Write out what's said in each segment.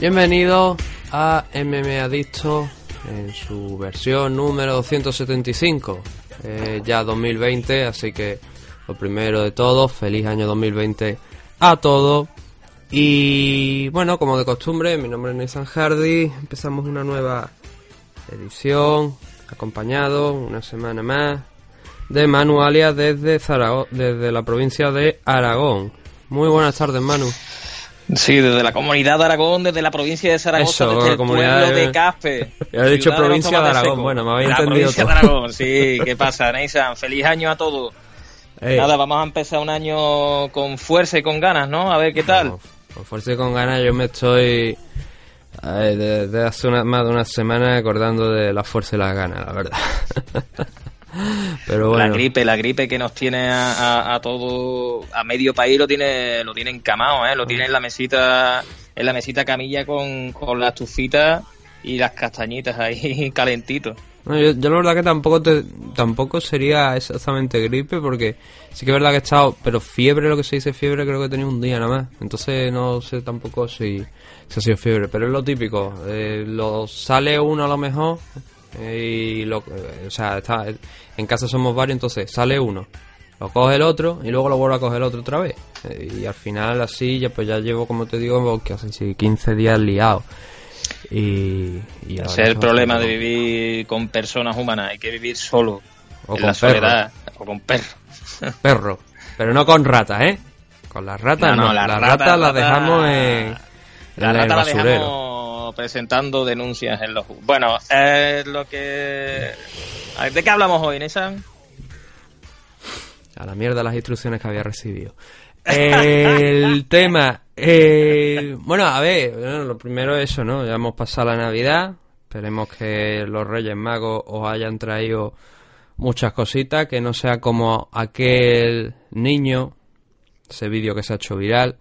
Bienvenidos a MM Adicto en su versión número 275, eh, ya 2020, así que lo primero de todo, feliz año 2020 a todos. Y bueno, como de costumbre, mi nombre es Nathan Hardy, empezamos una nueva edición, acompañado una semana más de Manu Alias desde, Zarago- desde la provincia de Aragón. Muy buenas tardes, Manu. Sí, desde la comunidad de Aragón, desde la provincia de Zaragoza, Eso, desde el comunidad pueblo de- de Caspe. Ya he dicho provincia de tomates Aragón. Bueno, me habéis La entendido provincia todo. de Aragón, sí. ¿Qué pasa, Neysan? Feliz año a todos. Ey. Nada, vamos a empezar un año con fuerza y con ganas, ¿no? A ver qué tal. Vamos, Con fuerza y con ganas yo me estoy desde hace una- más de una semana acordando de la fuerza y las ganas, la verdad. Pero bueno, La gripe, la gripe que nos tiene a, a- a todo, a medio país lo tiene, lo tiene encamado, ¿eh? Lo tiene en la mesita, en la mesita camilla con, con la estufita y las castañitas ahí calentitos. no, yo, yo la verdad que tampoco te, tampoco sería exactamente gripe porque sí que es verdad que he estado, pero fiebre, lo que se dice fiebre, creo que he tenido un día nada más. Entonces no sé tampoco si, si ha sido fiebre, pero es lo típico. eh, lo sale uno a lo mejor y lo, eh, o sea, está, en casa somos varios, entonces sale uno, lo coge el otro y luego lo vuelve a coger el otro otra vez. Eh, y al final así ya pues ya llevo, como te digo, que hace 15 días liado. Y, y Ese es el problema de vivir con personas humanas. Hay que vivir solo. O en con la soledad. O con perros. perro, pero no con ratas, ¿eh? Con las ratas no, No, no, las la ratas rata- las rata- dejamos en, La en el rata la basurero. Presentando denuncias en los... Bueno, es lo que... A ver, ¿De qué hablamos hoy, Nesan? A la mierda las instrucciones que había recibido. El tema. eh, bueno, a ver, bueno, lo primero es eso, ¿no? Ya hemos pasado la Navidad. Esperemos que los Reyes Magos os hayan traído muchas cositas. Que no sea como aquel niño, ese vídeo que se ha hecho viral,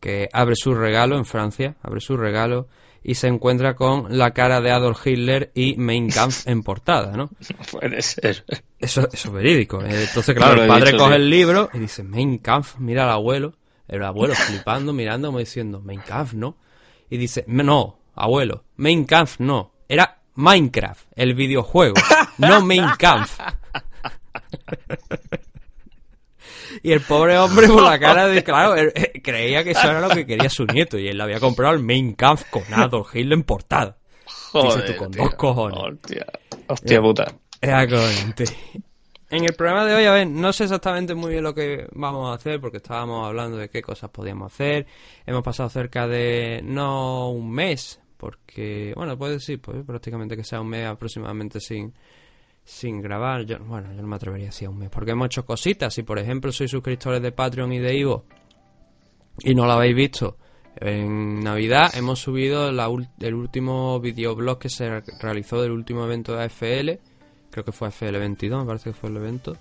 que abre su regalo en Francia, abre su regalo y se encuentra con la cara de Adolf Hitler y Mein Kampf en portada, ¿no? Puede ser. Eso, eso es verídico. Eh, Entonces, claro, No el padre dicho, coge sí. el libro y dice, Mein Kampf, mira al abuelo. El abuelo flipando, mirando, como diciendo, Mein Kampf, ¿no? Y dice, no, abuelo, Mein Kampf no. Era Minecraft, el videojuego, no Mein Kampf. Y el pobre hombre por la cara de, claro, él, eh, creía que eso era lo que quería su nieto. Y él le había comprado el Mein Kampf con Adolf Hitler en portada. Dice tú, con tío. dos cojones. Hostia, hostia puta. Exactamente. En el programa de hoy, a ver, no sé exactamente muy bien lo que vamos a hacer porque estábamos hablando de qué cosas podíamos hacer. Hemos pasado cerca de no un mes, porque, bueno, puede decir, pues prácticamente que sea un mes aproximadamente sin, sin grabar. Yo, bueno, yo no me atrevería a decir un mes, porque hemos hecho cositas. Si, por ejemplo, sois suscriptores de Patreon y de Ivo y no lo habéis visto, en Navidad hemos subido el último videoblog que se re- realizó del último evento de AFL. Creo que fue AFL 22, me parece que fue el evento.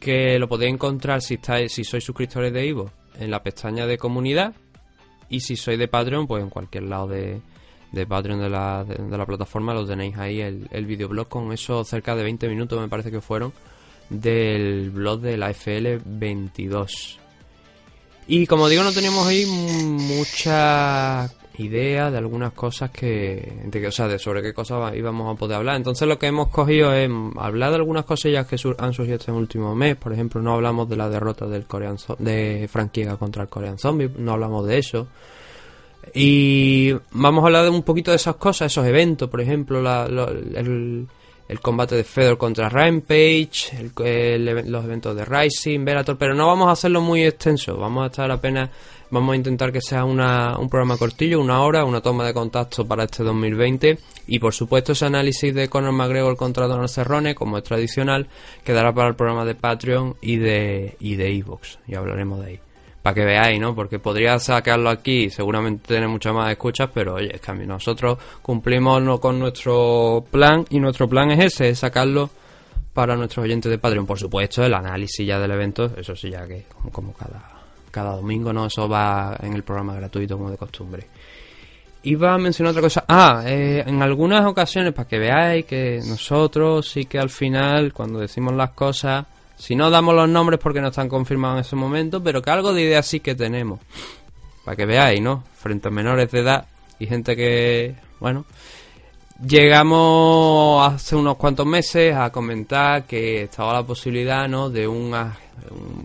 Que lo podéis encontrar si estáis, si sois suscriptores de Ivo en la pestaña de comunidad. Y si sois de Patreon, pues en cualquier lado de, de Patreon de la, de, la plataforma lo tenéis ahí el, el videoblog con eso cerca de 20 minutos me parece que fueron del blog de la FL 22. Y como digo, no teníamos ahí muchas idea de algunas cosas que, de o sea, de sobre qué cosas íbamos a poder hablar. Entonces lo que hemos cogido es hablar de algunas cosillas que sur- han surgido este último mes. Por ejemplo, no hablamos de la derrota del Korean de Franquiega contra el Korean Zombie, no hablamos de eso. Y vamos a hablar de un poquito de esas cosas, esos eventos, por ejemplo, la- lo- el, el combate de Fedor contra Rampage, el- los eventos de Rising, Velator, pero no vamos a hacerlo muy extenso, vamos a estar apenas, vamos a intentar que sea una, un programa cortillo, una hora, una toma de contacto para este 2020 y por supuesto ese análisis de Conor McGregor contra Donald Cerrone, como es tradicional, quedará para el programa de Patreon y de y de Evox, y hablaremos de ahí para que veáis, ¿no? Porque podría sacarlo aquí, seguramente tener muchas más escuchas, pero oye, es que a mí nosotros cumplimos con nuestro plan y nuestro plan es ese, es sacarlo para nuestros oyentes de Patreon. Por supuesto, el análisis ya del evento, eso sí, ya que como, como cada, cada domingo, ¿no? Eso va en el programa gratuito como de costumbre. Iba a mencionar otra cosa. Ah, eh, en algunas ocasiones, para que veáis que nosotros sí que al final, cuando decimos las cosas, si no damos los nombres porque no están confirmados en ese momento, pero que algo de idea sí que tenemos. Para que veáis, ¿no? Frente a menores de edad y gente que, bueno, llegamos hace unos cuantos meses a comentar que estaba la posibilidad, ¿no? De un,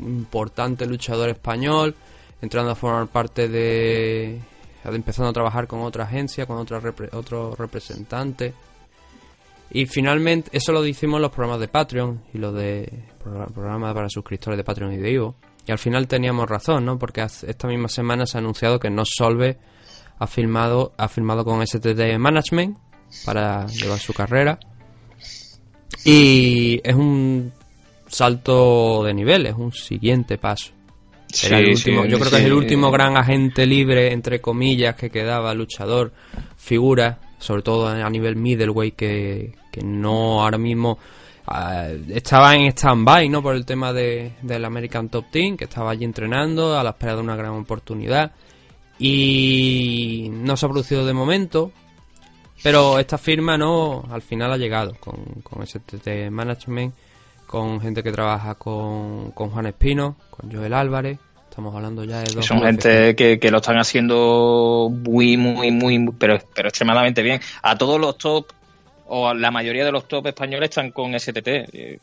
importante luchador español entrando a formar parte de empezando a trabajar con otra agencia, con otra repre- otro representante. Y finalmente, eso lo hicimos en los programas de Patreon y los de progr- programas para suscriptores de Patreon y de Ivo. Y al final teníamos razón, ¿no? Porque esta misma semana se ha anunciado que No Solve ha firmado, ha firmado con STD Management para llevar su carrera. Y es un salto de nivel, es un siguiente paso. Era el último, sí, yo creo que es el último gran agente libre, entre comillas, que quedaba, luchador, figura, sobre todo a nivel middleweight, que, que no ahora mismo ah, estaba en stand-by, ¿no? Por el tema de, del American Top Team, que estaba allí entrenando a la espera de una gran oportunidad. Y no se ha producido de momento, pero esta firma, ¿no? Al final ha llegado con, con STT Management, con gente que trabaja con, con Juan Espino, con Joel Álvarez. Estamos hablando ya de dos. Son gente que, que lo están haciendo muy, muy, muy, pero, pero extremadamente bien. A todos los top, o la mayoría de los top españoles están con STT. Eh,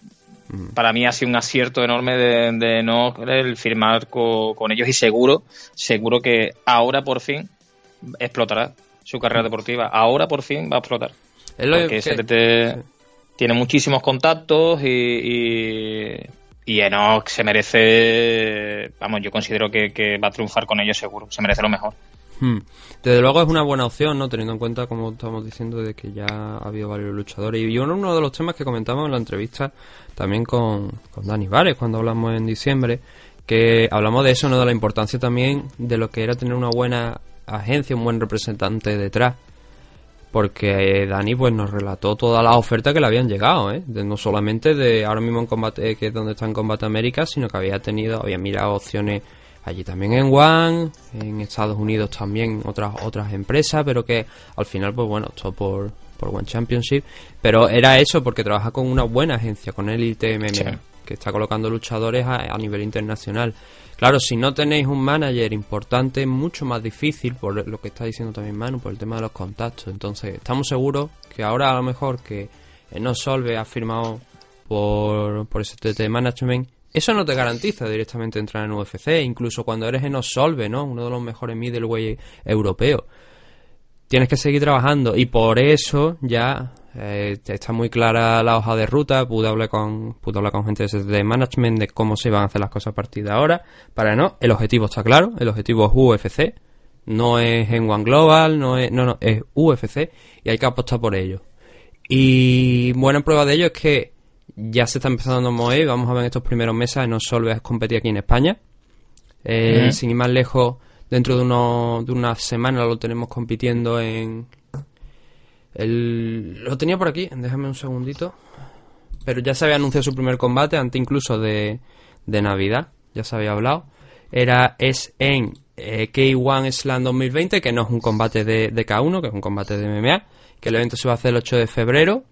Para mí ha sido un acierto enorme de, de no el firmar co- con, ellos y seguro, seguro que ahora por fin explotará su carrera deportiva. Ahora por fin va a explotar. Es lo Porque que- STT tiene muchísimos contactos y, y, y Enoch se merece, vamos, yo considero que, que va a triunfar con ellos seguro, se merece lo mejor. Hmm. Desde luego es una buena opción, ¿no? Teniendo en cuenta, como estamos diciendo, de que ya ha habido varios luchadores. Y uno, de los temas que comentamos en la entrevista también con, con Dani Vares, cuando hablamos en diciembre, que hablamos de eso, ¿no? De la importancia también de lo que era tener una buena agencia, un buen representante detrás. Porque eh, Dani pues nos relató todas las ofertas que le habían llegado, ¿eh? De- no solamente de ahora mismo en combate, eh, que es donde está en Combate América, sino que había tenido, había mirado opciones allí también en One, en Estados Unidos también otras otras empresas, pero que al final pues bueno, todo por, por One Championship, pero era eso porque trabaja con una buena agencia, con Elite MMA, Sí. que está colocando luchadores a, a nivel internacional. Claro, si no tenéis un manager importante es mucho más difícil, por lo que está diciendo también Manu, por el tema de los contactos. Entonces, estamos seguros que ahora a lo mejor que No Solve ha firmado por, por STT Management, eso no te garantiza directamente entrar en UFC, incluso cuando eres en Solve, ¿no? Uno de los mejores middleweight europeos. Tienes que seguir trabajando y por eso ya eh, está muy clara la hoja de ruta. Pude hablar con pude hablar con gente de management de cómo se van a hacer las cosas a partir de ahora. Para no, el objetivo está claro. El objetivo es UFC. No es en One Global, no es, no, no, es UFC y hay que apostar por ello. Y buena prueba de ello es que ya se está empezando a mover. Vamos a ver en estos primeros meses a no solo es competir aquí en España. Eh. Sin ir más lejos, dentro de, uno, de una semana lo tenemos compitiendo en. El, lo tenía por aquí, déjame un segundito. Pero ya se había anunciado su primer combate, antes incluso de, de Navidad, ya se había hablado. Era, es en eh, K1 Slam 2020, que no es un combate de, de K1, que es un combate de MMA, que el evento se va a hacer el 8 de febrero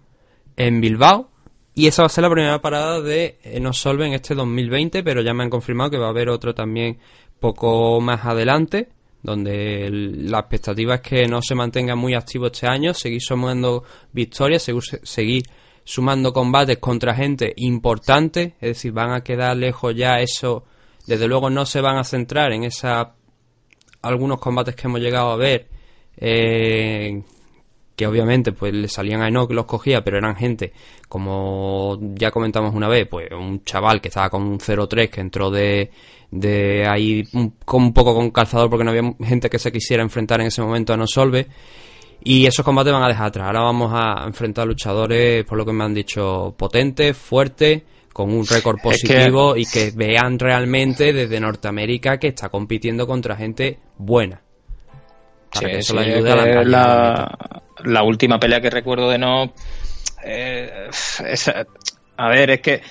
en Bilbao. Y esa va a ser la primera parada de eh, No Solve en este 2020, pero ya me han confirmado que va a haber otro también poco más adelante, donde la expectativa es que no se mantenga muy activo este año, seguir sumando victorias, seguir, seguir sumando combates contra gente importante, es decir, van a quedar lejos ya eso, desde luego no se van a centrar en esa algunos combates que hemos llegado a ver eh, que obviamente pues le salían a Enoch que los cogía, pero eran gente como ya comentamos una vez, pues un chaval que estaba con un 0-3 que entró de, de ahí un, con un poco con calzador porque no había gente que se quisiera enfrentar en ese momento a No Solve. Y esos combates van a dejar atrás. Ahora vamos a enfrentar luchadores, por lo que me han dicho, potentes, fuertes, con un récord Es que- positivo y que vean realmente desde Norteamérica que está compitiendo contra gente buena. Para Sí, que eso sí, le ayude a la. La, última pelea que recuerdo de no eh, a ver es que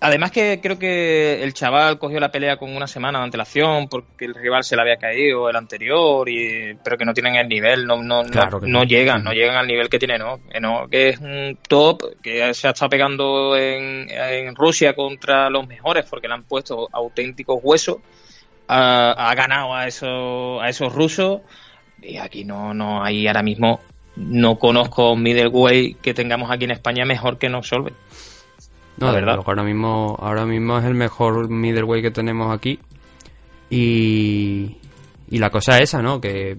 además que creo que el chaval cogió la pelea con una semana de antelación porque el rival se le había caído el anterior y pero que no tienen el nivel no no, no- Claro que no no. llegan no llegan al nivel que tiene no que es un top que se ha estado pegando en, en Rusia contra los mejores porque le han puesto auténticos huesos ha, ha ganado a esos a esos rusos y aquí no no hay ahora mismo no conozco middleweight que tengamos aquí en España mejor que no Solve No, la de verdad. ahora mismo, ahora mismo es el mejor middleweight que tenemos aquí. Y, y la cosa es esa, ¿no? Que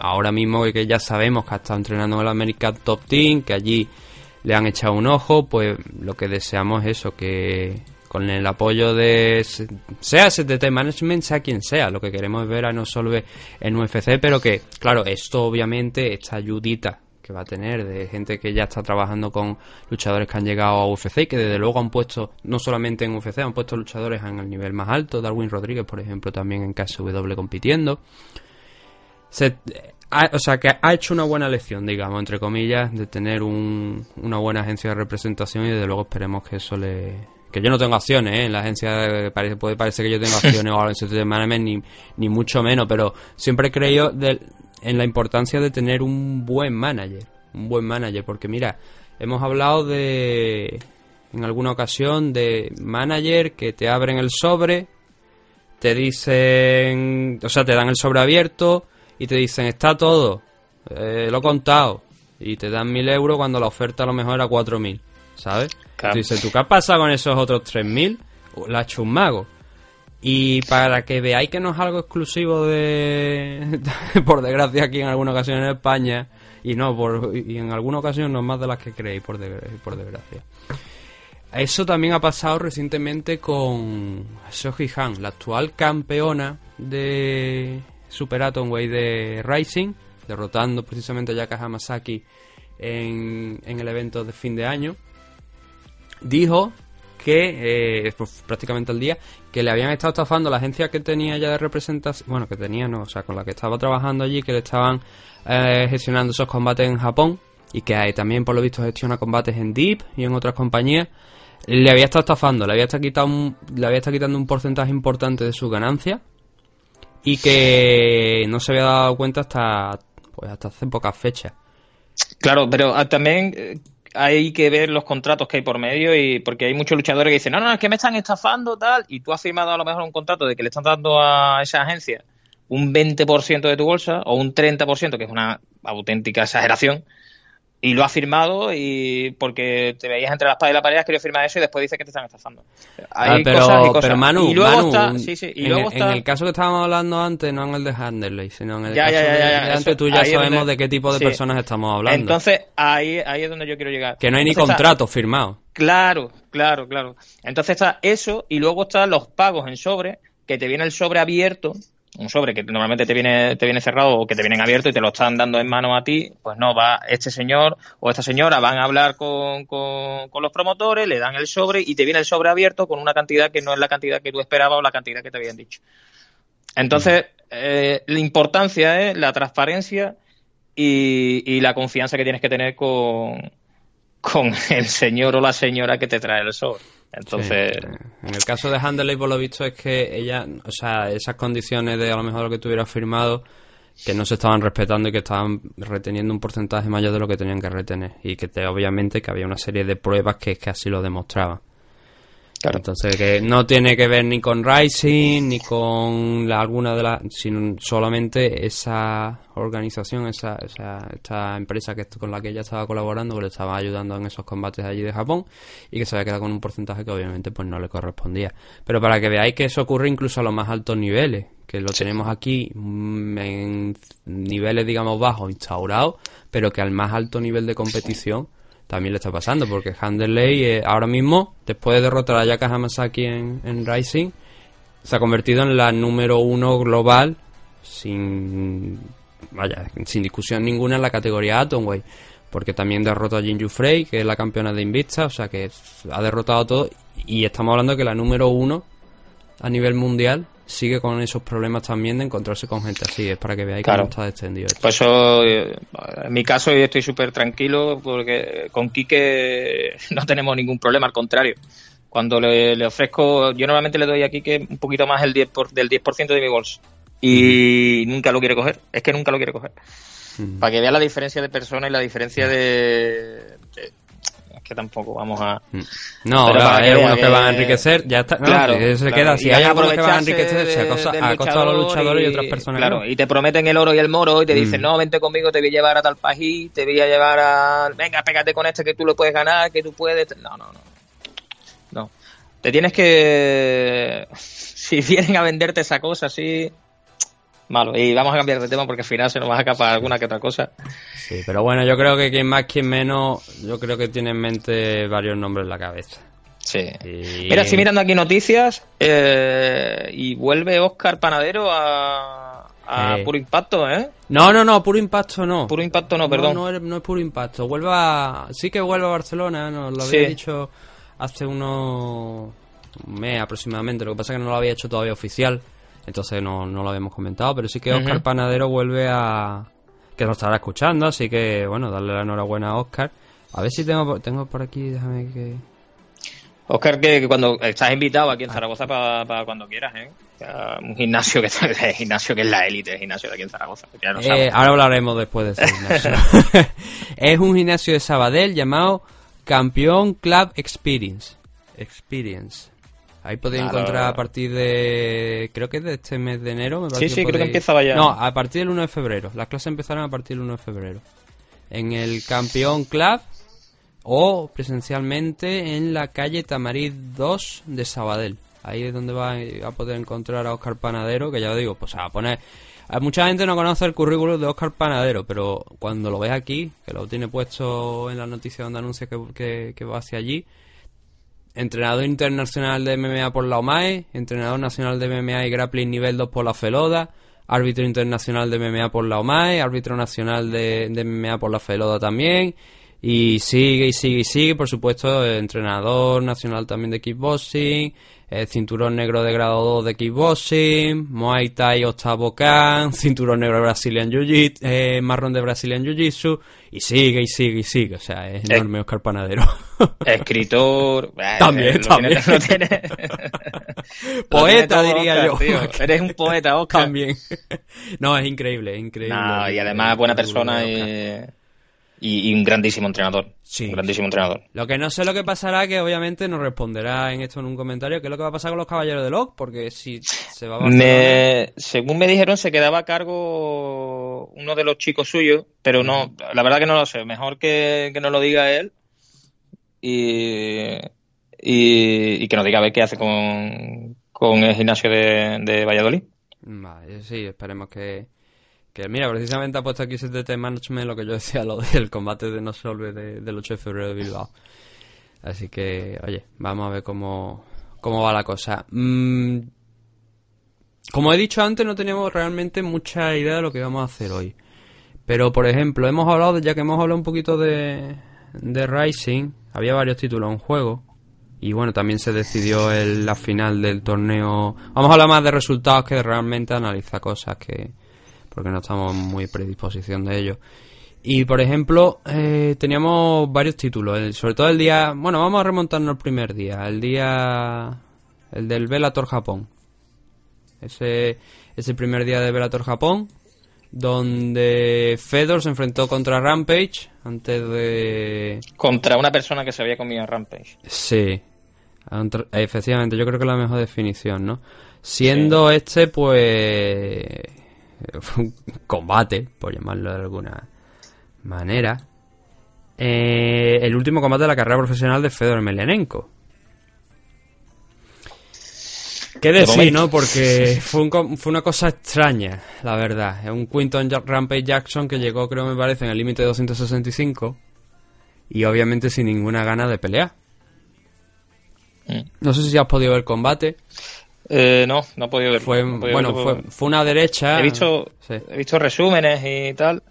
ahora mismo que ya sabemos que ha estado entrenando en el American Top Team, que allí le han echado un ojo, pues lo que deseamos es eso, que con el apoyo de se- sea STT Management, sea quien sea, lo que queremos es ver a Nosolve en UFC, pero que, claro, esto obviamente, esta ayudita que va a tener de gente que ya está trabajando con luchadores que han llegado a UFC y que desde luego han puesto, no solamente en UFC, han puesto luchadores en el nivel más alto, Darwin Rodríguez, por ejemplo, también en KSW compitiendo. Se- ha- o sea, que ha hecho una buena lección, digamos, entre comillas, de tener un- una buena agencia de representación y desde luego esperemos que eso le... Que yo no tengo acciones, ¿eh? En la agencia parece, puede parecer que yo tengo acciones o algo en Institute Management, ni, ni mucho menos, pero siempre he creído en la importancia de tener un buen manager. Un buen manager, porque mira, hemos hablado de... En alguna ocasión de manager que te abren el sobre, te dicen, o sea, te dan el sobre abierto y te dicen, está todo, eh, lo he contado, y te dan mil euros cuando la oferta a lo mejor era cuatro mil, ¿sabes? Claro. Tú dices, ¿tú qué has pasado con esos otros tres mil? La ha hecho un mago. Y para que veáis que no es algo exclusivo de, por desgracia, aquí en alguna ocasión en España, y no, por, y en alguna ocasión no más de las que creéis, por, desgra- por desgracia. Eso también ha pasado recientemente con Soji Han, la actual campeona de Super Atomweight de Rising, derrotando precisamente a Yaka Hamasaki en, en el evento de fin de año. Dijo que, eh, pues, prácticamente al día, que le habían estado estafando la agencia que tenía ya de representación, bueno, que tenía, no, o sea, con la que estaba trabajando allí, que le estaban eh, gestionando esos combates en Japón y que también, por lo visto, gestiona combates en Deep y en otras compañías. Le había estado estafando, le había estado, quitado un- le había estado quitando un porcentaje importante de su ganancia y que no se había dado cuenta hasta, pues, hasta hace pocas fechas. Claro, pero ah, también eh, hay que ver los contratos que hay por medio y porque hay muchos luchadores que dicen, no, no, es que me están estafando tal, y tú has firmado a lo mejor un contrato de que le están dando a esa agencia un 20% de tu bolsa o un 30%, que es una auténtica exageración, y lo has firmado y porque te veías entre la espada y la pared has querido firmar eso y después dices que te están estafando. Hay Ah, pero, cosas y cosas. pero Manu, y luego Manu, está, sí, sí, y en, luego el- está, en el caso que estábamos hablando antes, no en el de Handerley, sino en el Ya, caso ya, ya, de, de antes, tú ya sabemos donde- de qué tipo de sí. personas estamos hablando. Entonces, ahí, ahí es donde yo quiero llegar. que no hay ni Entonces está- contrato firmado. Claro, claro, claro. Entonces está eso y luego están los pagos en sobre, que te viene el sobre abierto, un sobre que normalmente te viene, te viene cerrado o que te vienen abierto y te lo están dando en mano a ti, pues no, va este señor o esta señora van a hablar con, con, los promotores, le dan el sobre y te viene el sobre abierto con una cantidad que no es la cantidad que tú esperabas o la cantidad que te habían dicho. Entonces, eh, la importancia es la transparencia y, y la confianza que tienes que tener con, con el señor o la señora que te trae el sobre. Entonces, Sí. En el caso de Handerley, por lo visto, es que ella, o sea, esas condiciones de a lo mejor lo que tuviera firmado, que no se estaban respetando y que estaban reteniendo un porcentaje mayor de lo que tenían que retener. Y que te- obviamente que había una serie de pruebas que, que así lo demostraban. Entonces, que no tiene que ver ni con Rising, ni con la- alguna de las, sino solamente esa organización, esa, esa esta empresa que con la que ella estaba colaborando, que le estaba ayudando en esos combates allí de Japón, y que se había quedado con un porcentaje que obviamente pues no le correspondía. Pero para que veáis que eso ocurre incluso a los más altos niveles, que lo tenemos aquí mm, en niveles, digamos, bajos instaurados, pero que al más alto nivel de competición también le está pasando, porque Handerley eh, ahora mismo, después de derrotar a Yaka Hamasaki en, en Rising, se ha convertido en la número uno global sin vaya, sin discusión ninguna en la categoría Atomweight, porque también derrotó a Jinju Frey, que es la campeona de Invicta, o sea que ha derrotado todo y estamos hablando que la número uno a nivel mundial sigue con esos problemas también de encontrarse con gente así, es para que veáis Claro. cómo está extendido esto. Por eso, eh, en mi caso, yo estoy súper tranquilo porque con Quique no tenemos ningún problema, al contrario. Cuando le, le ofrezco, yo normalmente le doy a Quique un poquito más el 10 por- del 10% de mi bolso. Y nunca lo quiere coger. Es que nunca lo quiere coger. Mm. Para que vea la diferencia de persona y la diferencia de... que tampoco vamos a... Mm. No, Pero claro, para hay algunos que van a que- enriquecer, ya está. No, Claro, que se claro. queda. Y Si hay a algunos que van a aprovecharse enriquecer, se de- acosta, del ha costado a los luchador luchadores y, otras personas. Claro, no. y te prometen el oro y el moro y te dicen, Mm. no, vente conmigo, te voy a llevar a tal país, te voy a llevar a... Venga, pégate con este que tú lo puedes ganar, que tú puedes... No, no, no. No. Te tienes que... Si vienen a venderte esa cosa así... Malo. Y vamos a cambiar de tema porque al final se nos va a escapar alguna que otra cosa. Sí, pero bueno, yo creo que quien más, quien menos, yo creo que tiene en mente varios nombres en la cabeza. Sí. Y- Mira, estoy mirando aquí noticias eh, y vuelve Oscar Panadero a, a Eh. Puro Impacto, ¿eh? No, no, no, puro impacto no. Puro Impacto no, perdón. No, es, no es puro impacto. Vuelve a... Sí que vuelve a Barcelona, nos lo había Sí. dicho hace unos un mes aproximadamente. Lo que pasa es que no lo había hecho todavía oficial, entonces no, no lo habíamos comentado. Pero sí que Oscar. Panadero vuelve a... que nos estará escuchando, así que bueno, darle la enhorabuena a Oscar. A ver si tengo, por- tengo por aquí, déjame que... Oscar, que, que cuando estás invitado aquí en Zaragoza para cuando quieras, ¿eh? Un gimnasio que, el gimnasio que es la élite, el gimnasio de aquí en Zaragoza. Ya Eh, sabes. ahora hablaremos después de ese gimnasio. es un gimnasio de Sabadell llamado Campeón Club Experience. Experience. Ahí podéis Claro. encontrar a partir de. Creo que es de este mes de enero. Me parece Sí, sí, creo que empieza ya. No, a partir del 1 de febrero. Las clases empezaron a partir del 1 de febrero. En el Campeón Club o presencialmente en la calle Tamariz 2 de Sabadell. Ahí es donde va a poder encontrar a Oscar Panadero, que ya os digo, pues a poner... mucha gente no conoce el currículum de Oscar Panadero, pero cuando lo ves aquí, que lo tiene puesto en la noticia donde anuncia que, que- que va hacia allí, entrenador internacional de MMA por la OMAE, entrenador nacional de MMA y grappling nivel 2 por la FELODA, árbitro internacional de MMA por la OMAE, árbitro nacional de, de MMA por la FELODA también, y sigue y sigue y sigue, por supuesto, entrenador nacional también de kickboxing, eh, cinturón negro de grado 2 de kickboxing, Muay Thai octavo Kan, cinturón negro de Brazilian Jiu-Jitsu, eh, marrón de Brazilian Jiu-Jitsu, y sigue y sigue y sigue, o sea, es enorme Oscar Panadero. Escritor. eh, También, lo también. tiene- tiene- Poeta, diría Oscar, yo. tío. Eres un poeta, Oscar. También. no, es increíble, es increíble. No, y además buena persona y, y- y un grandísimo entrenador. Sí. Un grandísimo entrenador. Lo que no sé lo que pasará, que obviamente nos responderá en esto en un comentario, qué es lo que va a pasar con los caballeros de Locke, porque si se va a. Me, según me dijeron, se quedaba a cargo uno de los chicos suyos, pero no, la verdad que no lo sé. Mejor que, que no lo diga él y, y, y que nos diga a ver qué hace con, con el gimnasio de, de Valladolid. Vale, sí, esperemos que... Que mira, precisamente ha puesto aquí CTT Management lo que yo decía, lo del combate de No Solve de- del 8 de febrero de Bilbao. Así que, oye, vamos a ver cómo, cómo va la cosa. Mm, como he dicho antes, no teníamos realmente mucha idea de lo que íbamos a hacer hoy. Pero, por ejemplo, hemos hablado, ya que hemos hablado un poquito de, Rising, había varios títulos en juego. Y bueno, también se decidió el- la final del torneo. Vamos a hablar más de resultados que realmente analizar cosas que. Porque no estamos muy predisposición de ello. Y por ejemplo, eh, teníamos varios títulos, sobre todo el día. Bueno, vamos a remontarnos al primer día, el día. el del Bellator Japón. Ese, ese primer día de Bellator Japón, donde Fedor se enfrentó contra Rampage antes de. Contra una persona que se había comido en Rampage. Sí. Efectivamente, yo creo que es la mejor definición, ¿no? Siendo este, pues. fue un combate, por llamarlo de alguna manera. eh, el último combate de la carrera profesional de Fedor Emelianenko. ¿Qué decir, no? Porque fue, un co- fue una cosa extraña, la verdad. Es un Quinton Rampage Jackson que llegó, creo me parece, en el límite de 265. Y obviamente sin ninguna gana de pelear. Mm. No sé si has podido ver el combate. Eh, no, no he podido ver. Fue, no he podido bueno, verlo. fue, fue una derecha. He visto, Sí. he visto resúmenes y tal.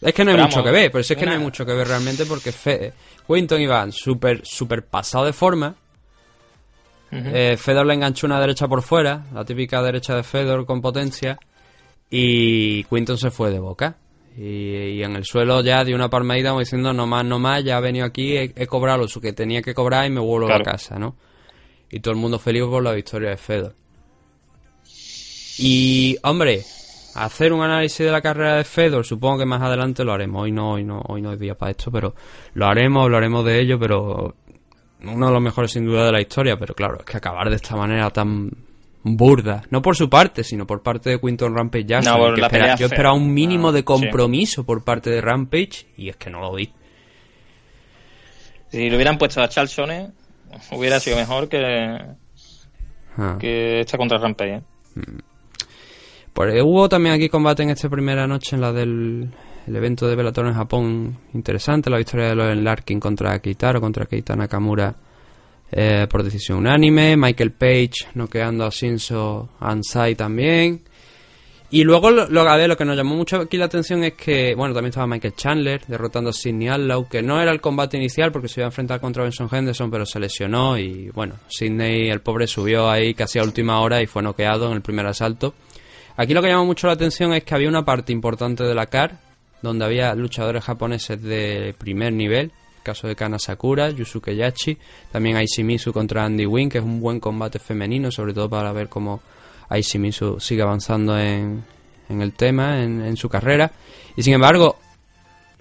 Es que no hay Pero mucho vamos, que ver, pero sí es que no hay mucho que ver realmente porque Fe Quinton iba súper súper pasado de forma. Eh, Fedor le enganchó una derecha por fuera, la típica derecha de Fedor con potencia. Y Quinton se fue de boca. Y, y en el suelo ya dio una palmadita como diciendo no más, no más, ya he venido aquí, he, he cobrado lo que tenía que cobrar y me vuelvo Claro. a casa, ¿no? Y todo el mundo feliz por la victoria de Fedor. Y, hombre, hacer un análisis de la carrera de Fedor, supongo que más adelante lo haremos. Hoy no, hoy no, hoy no es día para esto, pero lo haremos, hablaremos de ello, pero uno de los mejores sin duda de la historia, pero claro, es que acabar de esta manera tan burda, no por su parte, sino por parte de Quinton Rampage Jackson, No, que espera- yo esperaba un mínimo Ah, de sí. compromiso por parte de Rampage y es que no lo vi. Si le hubieran puesto a Charles Sonnen, hubiera sido mejor que, Ah. que esta contra Rampage. ¿eh? Pues eh, hubo también aquí combate en esta primera noche en la del el evento de Bellator en Japón interesante, la victoria de los Larkin contra Keitaro, contra Keita Nakamura eh, por decisión unánime, Michael Page noqueando a Shinzo Ansai también. Y luego lo, a ver, lo que nos llamó mucho aquí la atención es que, bueno, también estaba Michael Chandler derrotando a Sidney Outlaw, que no era el combate inicial porque se iba a enfrentar contra Benson Henderson, pero se lesionó y, bueno, Sidney, el pobre, subió ahí casi a última hora y fue noqueado en el primer asalto. Aquí lo que llama mucho la atención es que había una parte importante de la CAR donde había luchadores japoneses de primer nivel, el caso de Kana Sakura, Yusuke Yachi, también Aishimizu contra Andy Wynn, que es un buen combate femenino, sobre todo para ver cómo Aishimizu sigue avanzando en, el tema, en, su carrera. Y sin embargo,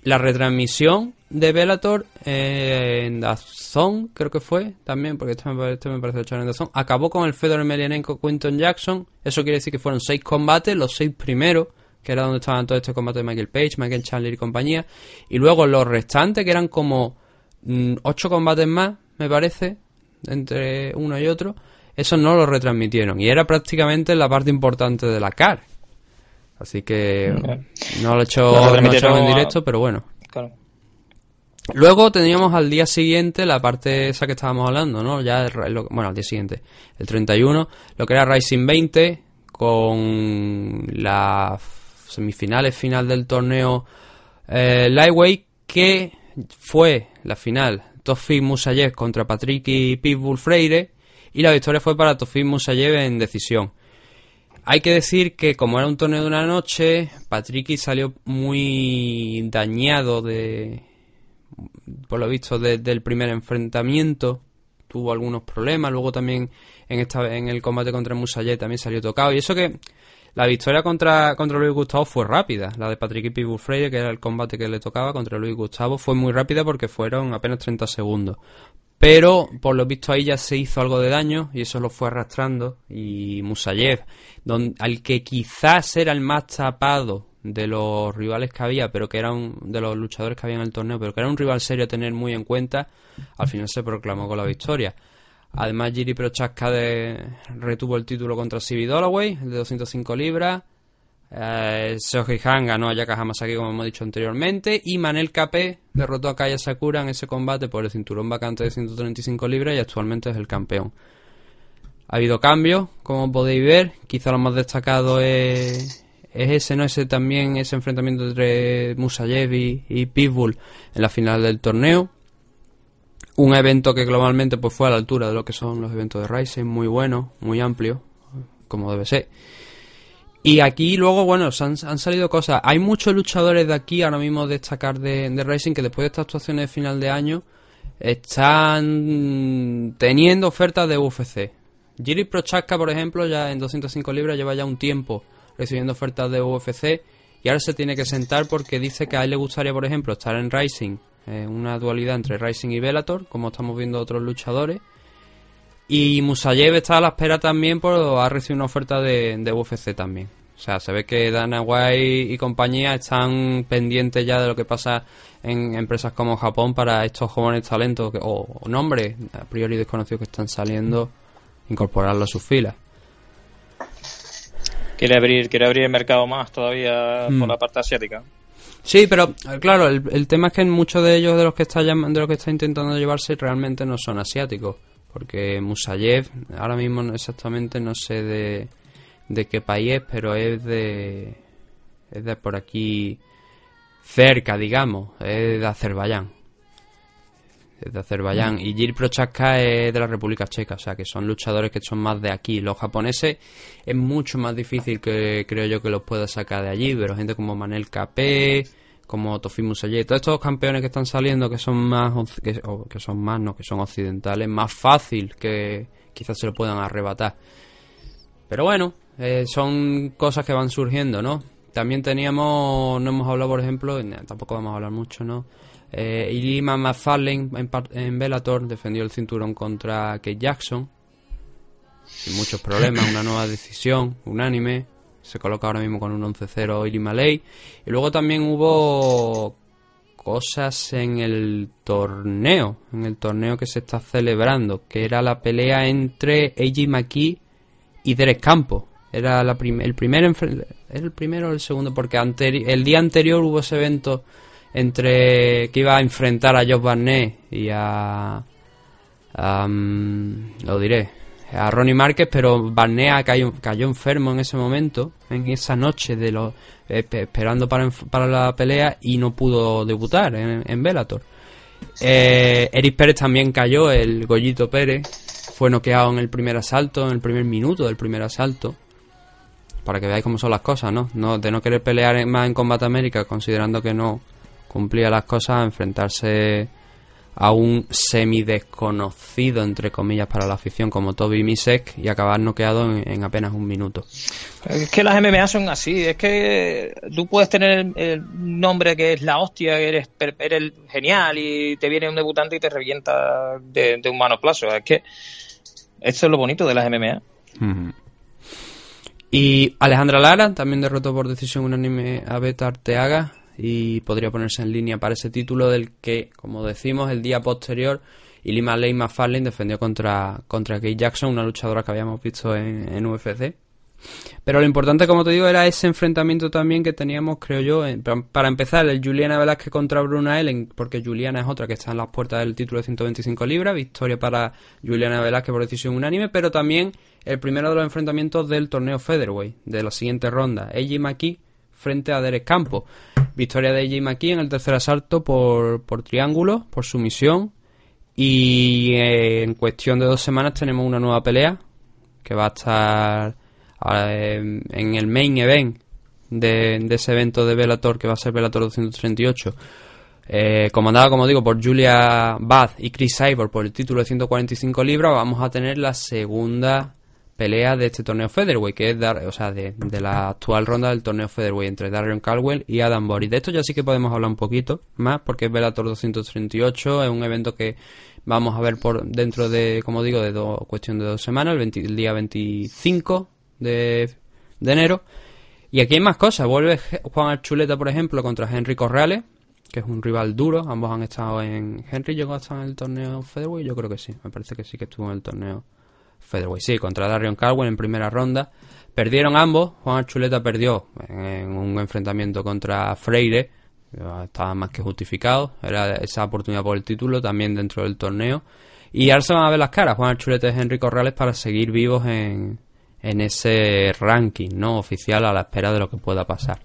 la retransmisión de Bellator eh, en Dazón, creo que fue, también, porque este me, este me parece echar en Dazón, acabó con el Fedor Emelianenko Quinton Jackson. Eso quiere decir que fueron seis combates, los seis primeros, que era donde estaban todo este combate de Michael Page, Michael Chandler y compañía. Y luego los restantes, que eran como mm, ocho combates más, me parece, entre uno y otro, esos no los retransmitieron. Y era prácticamente la parte importante de la CAR. Así que no lo he hecho, no lo he hecho en directo, pero bueno. Claro. Luego teníamos al día siguiente la parte esa que estábamos hablando, ¿no? Ya, el, bueno, al día siguiente, el 31, lo que era Rising 20, con las semifinales final del torneo eh, Lightweight, que fue la final Tofik Musayev contra Patrick y Pitbull Freire, y la victoria fue para Tofik Musayev en decisión. Hay que decir que como era un torneo de una noche, Patricky salió muy dañado de, por lo visto, desde de, el primer enfrentamiento. Tuvo algunos problemas. Luego también en esta en el combate contra Musayev también salió tocado. Y eso que la victoria contra, contra Luis Gustavo fue rápida. La de Patrick y Pitbull Freire, que era el combate que le tocaba contra Luis Gustavo, fue muy rápida porque fueron apenas 30 segundos. Pero por lo visto ahí ya se hizo algo de daño y eso lo fue arrastrando. Y Musayev, al que quizás era el más tapado de los rivales que había, pero que era un, de los luchadores que había en el torneo, pero que era un rival serio a tener muy en cuenta, al final se proclamó con la victoria. Además, Giri Prochaska retuvo el título contra Sibi Dollaway, el de 205 libras. Eh, Shohei Han ganó a Yaka Hamasaki, como hemos dicho anteriormente. Y Manel KP derrotó a Kaya Sakura en ese combate por el cinturón vacante de 135 libras y actualmente es el campeón. Ha habido cambios, como podéis ver. Quizá lo más destacado es, es ese, ¿no? Ese también, ese enfrentamiento entre Musayev y, y Pitbull en la final del torneo. Un evento que globalmente pues fue a la altura de lo que son los eventos de Rising, muy bueno, muy amplio, como debe ser. Y aquí luego, bueno, han, salido cosas. Hay muchos luchadores de aquí ahora mismo destacar de, de Racing que después de estas actuaciones de final de año están teniendo ofertas de UFC. Giri Prochaska, por ejemplo, ya en 205 libras lleva ya un tiempo recibiendo ofertas de UFC y ahora se tiene que sentar porque dice que a él le gustaría, por ejemplo, estar en Rising, eh, una dualidad entre Rising y Bellator, como estamos viendo otros luchadores Y Musayev está a la espera también, por ha recibido una oferta de, de UFC también. O sea, se ve que Dana White y compañía están pendientes ya de lo que pasa en empresas como Japón para estos jóvenes talentos que- o, o nombres a priori desconocidos que están saliendo, incorporarlo a sus filas. Quiere abrir, quiere abrir el mercado más todavía Mm. por la parte asiática. Sí, pero claro, el, el tema es que muchos de ellos de los que está de los que está intentando llevarse realmente no son asiáticos, porque Musayev ahora mismo exactamente no sé de, de qué país es, pero es de es de por aquí cerca, digamos, es de Azerbaiyán. De Azerbaiyán y Gil Prochaska es de la República Checa, o sea que son luchadores que son más de aquí. Los japoneses es mucho más difícil que creo yo que los pueda sacar de allí, pero gente como Manel Capé, como Tofimu Seye, todos estos campeones que están saliendo que son más que, que son más, no, que son occidentales, más fácil que quizás se lo puedan arrebatar. Pero bueno, eh, son cosas que van surgiendo, ¿no? También teníamos, no hemos hablado, por ejemplo, tampoco vamos a hablar mucho, ¿no? Eh, Ilima McFarlane en, en Bellator defendió el cinturón contra Kate Jackson. Sin muchos problemas, una nueva decisión, unánime. Se coloca ahora mismo con un 11-0 Ilima Ley. Y luego también hubo cosas en el torneo, en el torneo que se está celebrando, que era la pelea entre Eiji Maki y Derek Campo. Era la prim- el primer ¿era el primero o el segundo porque el día anterior hubo ese evento entre que iba a enfrentar a Josh Barnett y a, a, mm, lo diré a Ronnie Márquez pero Barnett cayó, cayó enfermo en ese momento en esa noche de los pe- esperando para, para la pelea y no pudo debutar en, en Bellator eh, Eric Pérez también cayó, el Goyito Pérez. Fue noqueado en el primer asalto, en el primer minuto del primer asalto. Para que veáis cómo son las cosas, ¿no? no de no querer pelear más en Combate América, considerando que no cumplía las cosas, a enfrentarse a un semi-desconocido, entre comillas, para la afición como Toby Misek y acabar noqueado en, en apenas un minuto. Es que las MMA son así, es que tú puedes tener el, el nombre que es la hostia, que eres, eres genial y te viene un debutante y te revienta de, de un manoplazo. Es que esto es lo bonito de las MMA. Y Alejandra Lara también derrotó por decisión unánime a Beta Arteaga y podría ponerse en línea para ese título del que, como decimos, el día posterior Ilima Ley McFarlane defendió contra, contra Jackson, una luchadora que habíamos visto en, UFC. Pero lo importante, como te digo, era ese enfrentamiento también que teníamos, creo yo, en- pa- para empezar, el Juliana Velázquez contra Bruna Ellen, porque Juliana es otra que está en las puertas del título de 125 libras, victoria para Juliana Velázquez por decisión unánime, pero también el primero de los enfrentamientos del torneo Featherweight, de la siguiente ronda, Eiji Maki frente a Derek Campo. Victoria de Eiji Maki en el tercer asalto por, por triángulo, por sumisión, y eh, en cuestión de dos semanas tenemos una nueva pelea que va a estar eh, en el main event de, ese evento de Bellator que va a ser Bellator 238 eh, comandada como digo por Julia Bath y Chris Cyborg por el título de 145 libras vamos a tener la segunda pelea de este torneo Featherweight que es dar, o sea de, de la actual ronda del torneo Featherweight entre Darren Caldwell y Adam Boris de esto ya sí que podemos hablar un poquito más porque es Bellator 238 es un evento que vamos a ver por dentro de como digo de do- cuestión de dos semanas el, 20 el día 25 de, de enero y aquí hay más cosas. Vuelve Juan Archuleta, por ejemplo, contra Henry Corrales, que es un rival duro. Ambos han estado en. Henry llegó a estar en el torneo Featherweight, yo creo que sí. Me parece que sí que estuvo en el torneo Featherweight. Sí, contra Darion Caldwell en primera ronda. Perdieron ambos. Juan Archuleta perdió en un enfrentamiento contra Freire. Estaba más que justificado. Era esa oportunidad por el título también dentro del torneo. Y ahora se van a ver las caras, Juan Archuleta y Henry Corrales, para seguir vivos en, en ese ranking no oficial a la espera de lo que pueda pasar.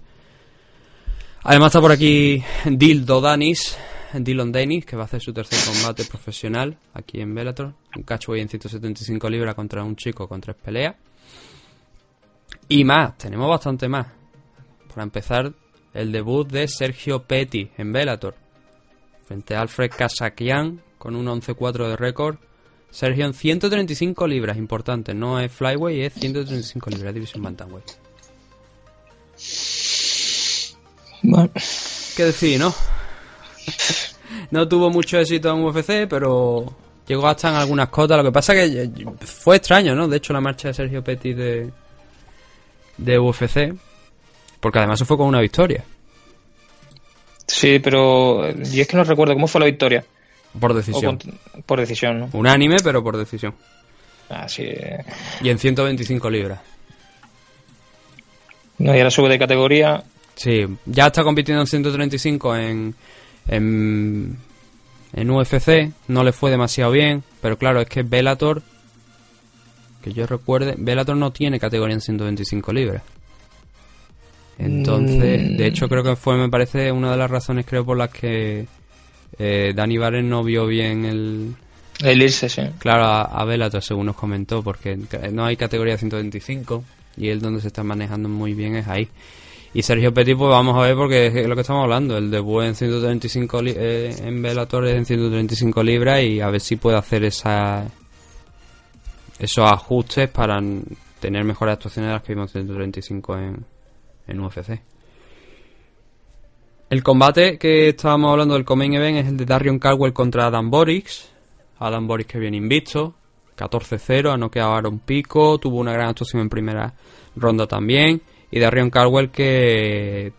Además está por aquí Dildo Danis, Dylan Dennis, que va a hacer su tercer combate profesional aquí en Bellator. Un catchweight en 175 libras contra un chico con tres peleas. Y más, tenemos bastante más. Para empezar, el debut de Sergio Petty en Bellator. Frente a Alfred Kasakian con un 11-4 de récord. Sergio en 135 libras, importante. No es flyweight, es 135 libras, división bantamweight. Bueno, ¿Qué decir, no? No tuvo mucho éxito en UFC, pero llegó hasta en algunas cotas. Lo que pasa que eh, fue extraño, ¿no? De hecho, la marcha de Sergio Petty de, de UFC, porque además se fue con una victoria. Sí, pero yo es que no recuerdo cómo fue la victoria. Por decisión. con- por decisión, ¿no? Unánime, pero por decisión. Así. Y en 125 libras. No, y ahora sube de categoría. Sí, ya está compitiendo en 135 en, en, en UFC, no le fue demasiado bien, pero claro, es que Bellator, que yo recuerde, Bellator no tiene categoría en 125 libras. Entonces, Mm. de hecho creo que fue, me parece, una de las razones creo por las que eh, Dani Barres no vio bien el, El irse, sí. Claro, a, Bellator, según nos comentó, porque no hay categoría 125 y él donde se está manejando muy bien es ahí. Y Sergio Petit, pues vamos a ver porque es lo que estamos hablando. El debut en 135 li- eh, en Bellator en 135 libras y a ver si puede hacer esa esos ajustes para tener mejores actuaciones de las que vimos en 135 en, en UFC. El combate que estábamos hablando del Comain Event es el de Darion Caldwell contra Adam Borix. Adam Boris que viene invicto, 14-0, ha noqueado a Aaron Pico, tuvo una gran actuación en primera ronda también. Y Darion Caldwell que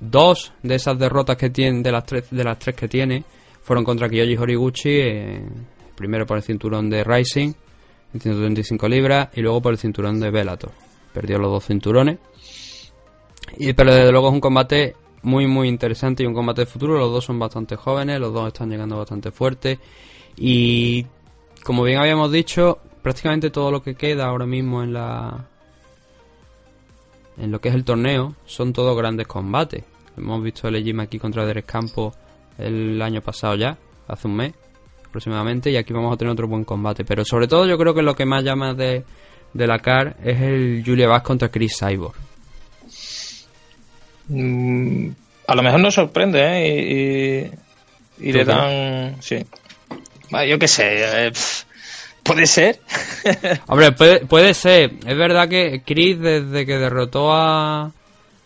dos de esas derrotas que tiene, de las tres, de las tres que tiene, fueron contra Kiyoshi Horiguchi, eh, primero por el cinturón de Rising, en 135 libras, y luego por el cinturón de Bellator. Perdió los dos cinturones. Y, pero desde luego es un combate muy muy interesante y un combate de futuro. Los dos son bastante jóvenes, los dos están llegando bastante fuertes. Y como bien habíamos dicho, prácticamente todo lo que queda ahora mismo en la en lo que es el torneo son todos grandes combates. Hemos visto el Ejima aquí contra Derek Campo el año pasado ya, hace un mes aproximadamente, y aquí vamos a tener otro buen combate. Pero sobre todo yo creo que lo que más llama de, de la CAR es el Julia Bass contra Chris Cyborg. Mm, a lo mejor nos sorprende, ¿eh? Y, y- y ¿Tú le dan. Sí. Yo qué sé. eh, Puede ser. Hombre, puede, puede ser. Es verdad que Chris, desde que derrotó a,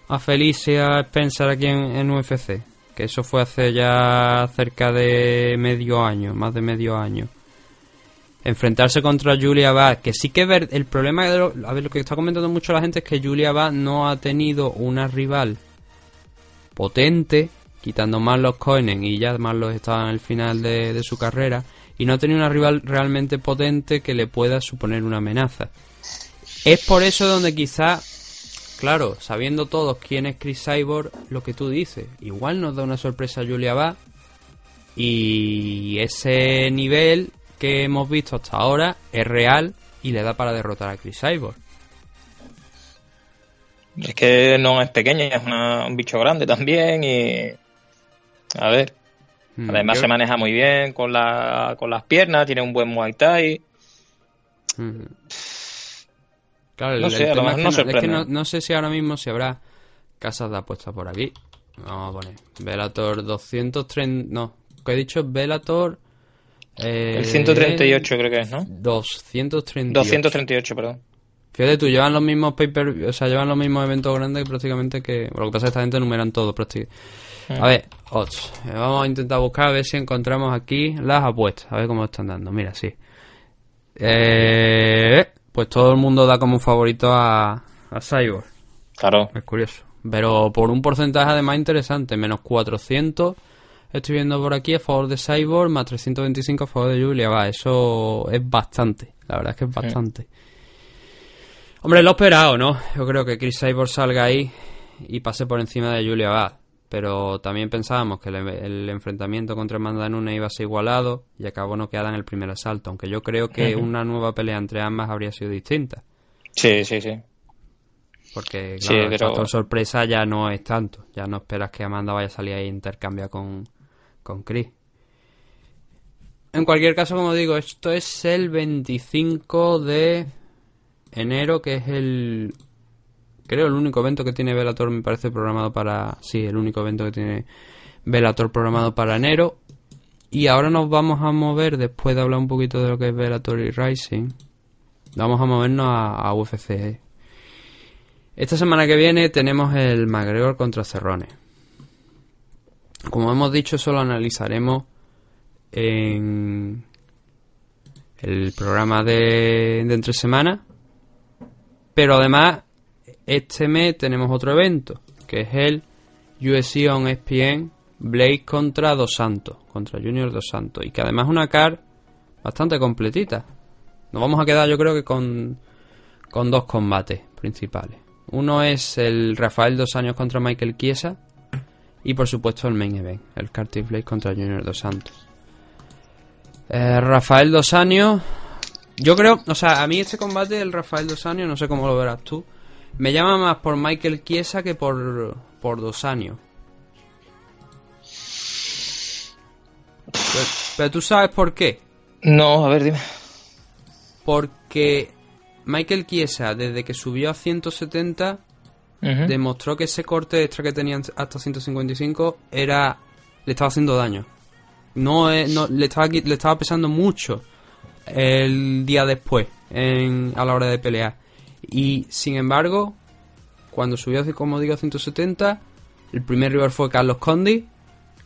a Felicia Spencer aquí en, en UFC, que eso fue hace ya cerca de medio año, más de medio año, enfrentarse contra Julia Bass, que sí que ver, el problema, de lo, a ver, lo que está comentando mucho la gente es que Julia Bass no ha tenido una rival potente, quitando Marlos Coinen y ya Marlos estaba en el final de, de su carrera, y no ha tenido una rival realmente potente que le pueda suponer una amenaza. Es por eso donde quizá, claro, sabiendo todos quién es Chris Cyborg, lo que tú dices, igual nos da una sorpresa Julia Bass y ese nivel que hemos visto hasta ahora es real y le da para derrotar a Chris Cyborg. Es que no es pequeña, es una- un bicho grande también. Y. A ver. Mm, Además yo- se maneja muy bien con, la, con las piernas, tiene un buen Muay Thai. Mm. Claro, No el sé, tema es que, no no, es que sorprende. no- no sé si ahora mismo si habrá casas de apuestas por aquí. Vamos a poner Velator 230, no, que he dicho Velator eh, El 138 creo que es, ¿no? 238. 238, perdón. Fíjate tú, llevan los mismos paper, o sea, llevan los mismos eventos grandes prácticamente que... Lo que pasa es que esta gente numeran todo prácticamente. A ver, odds. Eh, Vamos a intentar buscar a ver si encontramos aquí las apuestas. A ver cómo están dando. Mira, sí. Eh, pues todo el mundo da como favorito a, a Cyborg. Claro. Es curioso. Pero por un porcentaje además interesante. Menos 400. Estoy viendo por aquí a favor de Cyborg. Más 325 a favor de Julia. Va, eso es bastante. La verdad es que es bastante. Hombre, lo esperado, ¿no? Yo creo que Chris Cyborg salga ahí y pase por encima de Julia Bad. Pero también pensábamos que el, el enfrentamiento contra Amanda Nunes iba a ser igualado y acabó noqueada en el primer asalto. Aunque yo creo que una nueva pelea entre ambas habría sido distinta. Sí, sí, sí. Porque, Sí, claro, el factor sorpresa ya no es tanto. Ya no esperas que Amanda vaya a salir ahí e intercambia con, con Chris. En cualquier caso, como digo, esto es el 25 de enero, que es el... Creo el único evento que tiene Velator, me parece programado para... Sí, el único evento que tiene Velator programado para enero. Y ahora nos vamos a mover, después de hablar un poquito de lo que es Velator y Rising, vamos a movernos a, a UFC. Esta semana que viene tenemos el McGregor contra Cerrone. Como hemos dicho, eso lo analizaremos en, el programa de, de entre semana. Pero además, este mes tenemos otro evento, que es el UFC on ESPN Blade contra Dos Santos, contra Junior Dos Santos, y que además es una car bastante completita. Nos vamos a quedar yo creo que con, con dos combates principales. Uno es el Rafael Dos Años contra Michael Chiesa y por supuesto el main event, el Curtis Blade contra Junior Dos Santos. Eh, Rafael Dos Años, yo creo, o sea, a mí este combate del Rafael Dos Años, no sé cómo lo verás tú, me llama más por Michael Chiesa que por, por Dos Años. Pero, pero tú sabes por qué. No, a ver, dime. Porque Michael Chiesa, desde que subió a 170, Ujú. demostró que ese corte extra que tenían hasta 155 era le estaba haciendo daño. No, es- no le estaba le estaba pesando mucho el día después en, a la hora de pelear. Y sin embargo, cuando subió como digo a 170, el primer rival fue Carlos Condi,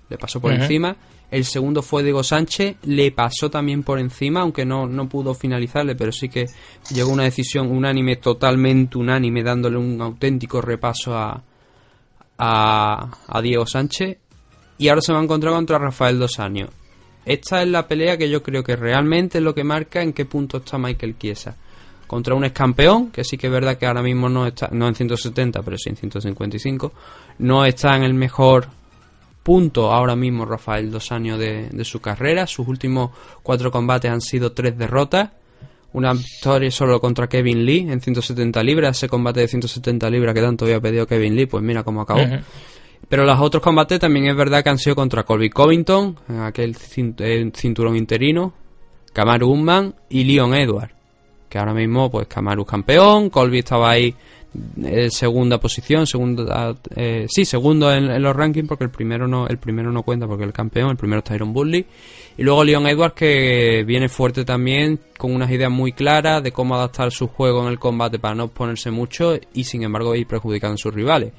le pasó por encima. El segundo fue Diego Sánchez, le pasó también por encima, aunque no, no pudo finalizarle, pero sí que llegó una decisión unánime, totalmente unánime, dándole un auténtico repaso a, a, a Diego Sánchez. Y ahora se va a encontrar contra Rafael Dos Años. Esta es la pelea que yo creo que realmente es lo que marca en qué punto está Michael Chiesa. Contra un ex campeón, que sí que es verdad que ahora mismo no está, no en 170, pero sí en 155, no está en el mejor punto ahora mismo Rafael dos años de, de su carrera. Sus últimos cuatro combates han sido tres derrotas. Una victoria solo contra Kevin Lee en 170 libras. Ese combate de 170 libras que tanto había pedido Kevin Lee, pues mira cómo acabó. Pero los otros combates también es verdad que han sido contra Colby Covington, en aquel eh, cinturón interino, Kamaru Usman y Leon Edwards. Que ahora mismo, pues Kamaru campeón, Colby estaba ahí en segunda posición, segunda, eh, sí, segundo en, los rankings porque el primero no, el primero no cuenta porque el campeón, el primero es Tyron Woodley. Y luego Leon Edwards que viene fuerte también, con unas ideas muy claras de cómo adaptar su juego en el combate para no exponerse mucho y sin embargo ir perjudicando a sus rivales.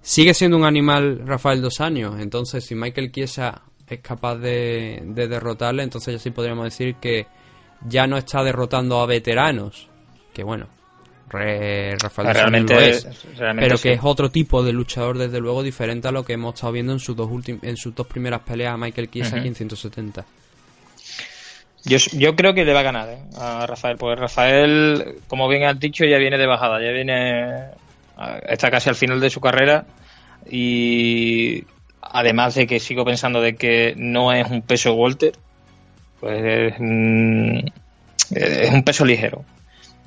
Sigue siendo un animal Rafael dos años, entonces si Michael Chiesa es capaz de, de derrotarle, entonces ya sí podríamos decir que ya no está derrotando a veteranos, que bueno, re- Rafael años Realmente, lo es, realmente pero sí. que es otro tipo de luchador desde luego diferente a lo que hemos estado viendo en sus dos en sus dos primeras peleas a Michael Chiesa Ujú. aquí en 170. Yo, yo creo que le va a ganar ¿eh? a Rafael, porque Rafael, como bien has dicho, ya viene de bajada, ya viene. está casi al final de su carrera y además de que sigo pensando de que no es un peso Walter, pues mm, es un peso ligero.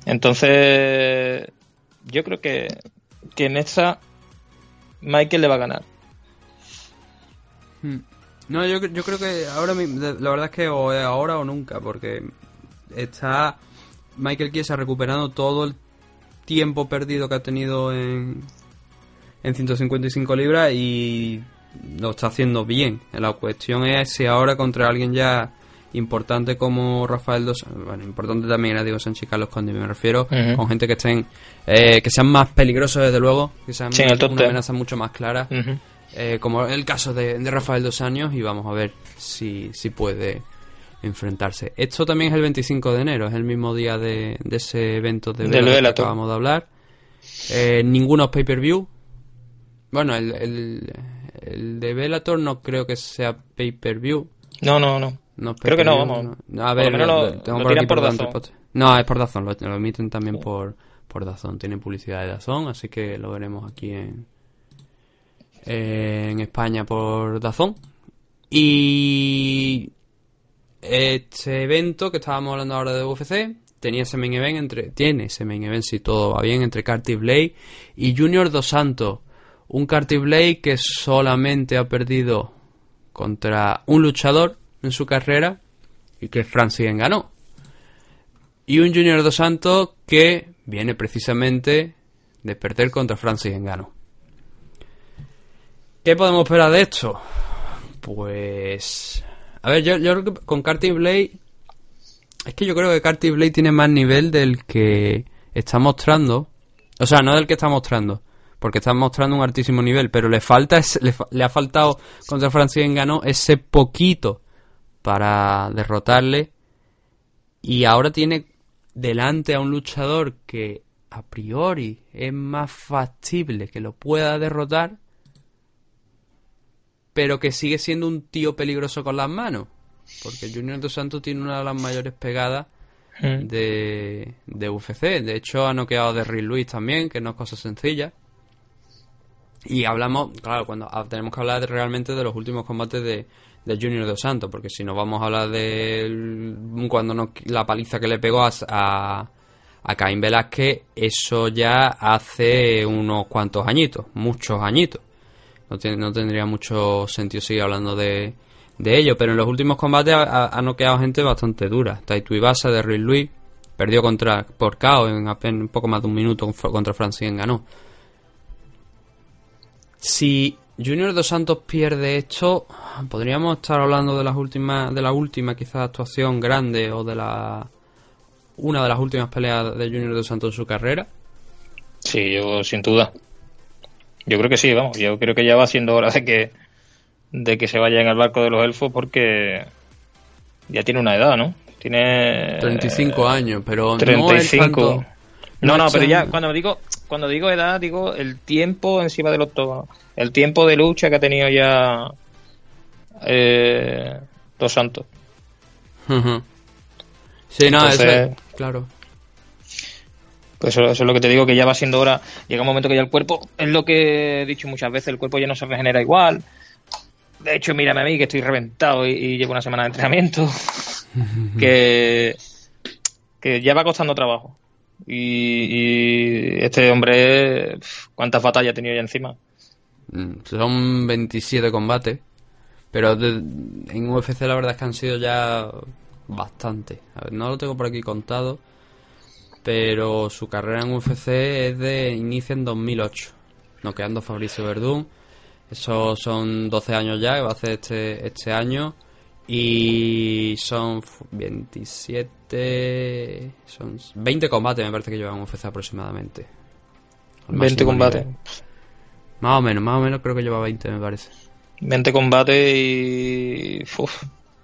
Entonces, yo creo que, que en esta Michael le va a ganar. No, yo, yo creo que ahora la verdad es que o ahora o nunca, porque está Michael Chiesa recuperando todo el tiempo perdido que ha tenido en, en 155 libras y lo está haciendo bien. La cuestión es si ahora contra alguien ya importante como Rafael Dos bueno, importante también era Diego Sánchez y Carlos Conde, me refiero con gente que estén eh, que sean más peligrosos desde luego, que sean Sí, top una amenaza mucho más clara eh, como el caso de, de Rafael Dos Años y vamos a ver si, si puede enfrentarse. Esto también es el 25 de enero, es el mismo día de, de ese evento de Bellator que acabamos de hablar. Eh, ninguno pay-per-view. Bueno, el, el, el de Bellator no creo que sea pay-per-view. No, no, no. No Creo que no, vamos. no. A Por lo ver, menos lo- tengo lo por tiran por Dazón. No, es por Dazón, lo, lo emiten también por, por Dazón. Tienen publicidad de Dazón, así que lo veremos aquí en, en España por Dazón. Y este evento que estábamos hablando ahora de UFC tenía ese main event entre tiene ese main event si todo va bien entre Carty Blade y Junior Dos Santos un Carty Blade que solamente ha perdido contra un luchador en su carrera y que Francis ganó y un Junior Dos Santos que viene precisamente de perder contra Francis Engano. ¿Qué podemos esperar de esto? Pues... A ver, yo, yo creo que con Carty Blade... Es que yo creo que Carty Blade tiene más nivel del que está mostrando. O sea, no del que está mostrando. Porque está mostrando un altísimo nivel. Pero le falta ese- le, le ha faltado contra Francis Engano ese poquito para derrotarle Y ahora tiene delante a un luchador que a priori es más factible que lo pueda derrotar, pero que sigue siendo un tío peligroso con las manos. Porque Junior Dos Santos tiene una de las mayores pegadas Mm. de, de UFC. De hecho, ha noqueado de Rick Luis también, que no es cosa sencilla. Y hablamos, claro, cuando ah, tenemos que hablar realmente de los últimos combates de, de Junior Dos Santos, porque si no vamos a hablar de cuando no, la paliza que le pegó a, a, a Caín Velázquez, eso ya hace unos cuantos añitos, muchos añitos. No, tendría mucho sentido seguir hablando de, de ello, pero en los últimos combates ha, ha- noqueado gente bastante dura. Taito Ibasa de Rick Luis perdió contra por KO en apenas un poco más de un minuto contra Francis ganó. Si Junior Dos Santos pierde esto, podríamos estar hablando de las últimas, de la última quizás actuación grande o de la una de las últimas peleas de Junior Dos Santos en su carrera. Sí, yo sin duda. Yo creo que sí, vamos. Yo creo que ya va siendo hora de que de que se vaya en el barco de los elfos porque ya tiene una edad, ¿no? Tiene 35 años, pero no es 35. tanto- No, no, pero ya cuando digo cuando digo edad digo el tiempo encima del octógono, el tiempo de lucha que ha tenido ya eh, Dos Santos. Sí, no, Entonces- eso es- claro. Pues eso, eso es lo que te digo, que ya va siendo hora. Llega un momento que ya el cuerpo, es lo que he dicho muchas veces, el cuerpo ya no se regenera igual. De hecho, mírame a mí, que estoy reventado y, y llevo una semana de entrenamiento. que, que ya va costando trabajo. Y, y este hombre, ¿cuántas batallas ha tenido ya encima? Mm, Son 27 combates, pero de- en UFC la verdad es que han sido ya bastante. A ver, no lo tengo por aquí contado, pero su carrera en UFC es de inicia en 2008, noqueando a Fabricio Verdún. Eso son 12 años ya, que va a hacer este, este año. Y son f- 27. Son 20 combates, me parece que lleva en UFC aproximadamente. Al 20 máximo combates. nivel. Más o menos, más o menos creo que lleva 20, me parece. 20 combates y. Uf,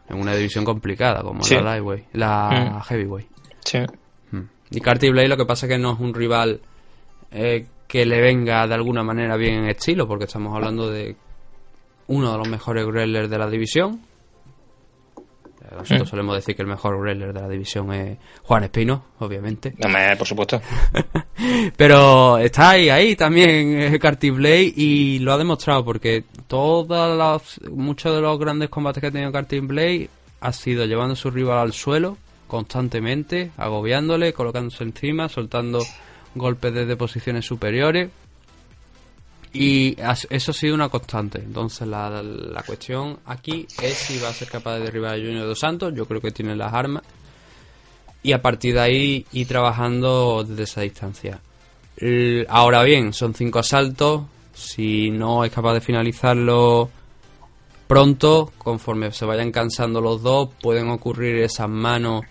En una división complicada, como Sí. la lightweight, la Mm. heavyweight. sí. Mm. Y Carty Blade lo que pasa es que no es un rival eh, que le venga de alguna manera bien en estilo, porque estamos hablando de uno de los mejores wrestlers de la división. Nosotros Mm. solemos decir que el mejor wrestler de la división es Juan Espino, obviamente. No me, por supuesto. Pero está ahí, ahí también Carty Blade y lo ha demostrado porque todas las, muchos de los grandes combates que ha tenido Carty Blade ha sido llevando a su rival al suelo constantemente, agobiándole, colocándose encima, soltando golpes desde posiciones superiores y eso ha sido una constante. Entonces la, la cuestión aquí es si va a ser capaz de derribar a Junior Dos Santos. Yo creo que tiene las armas y a partir de ahí ir trabajando desde esa distancia. Ahora bien, son cinco asaltos. Si no es capaz de finalizarlo pronto, conforme se vayan cansando los dos, pueden ocurrir esas manos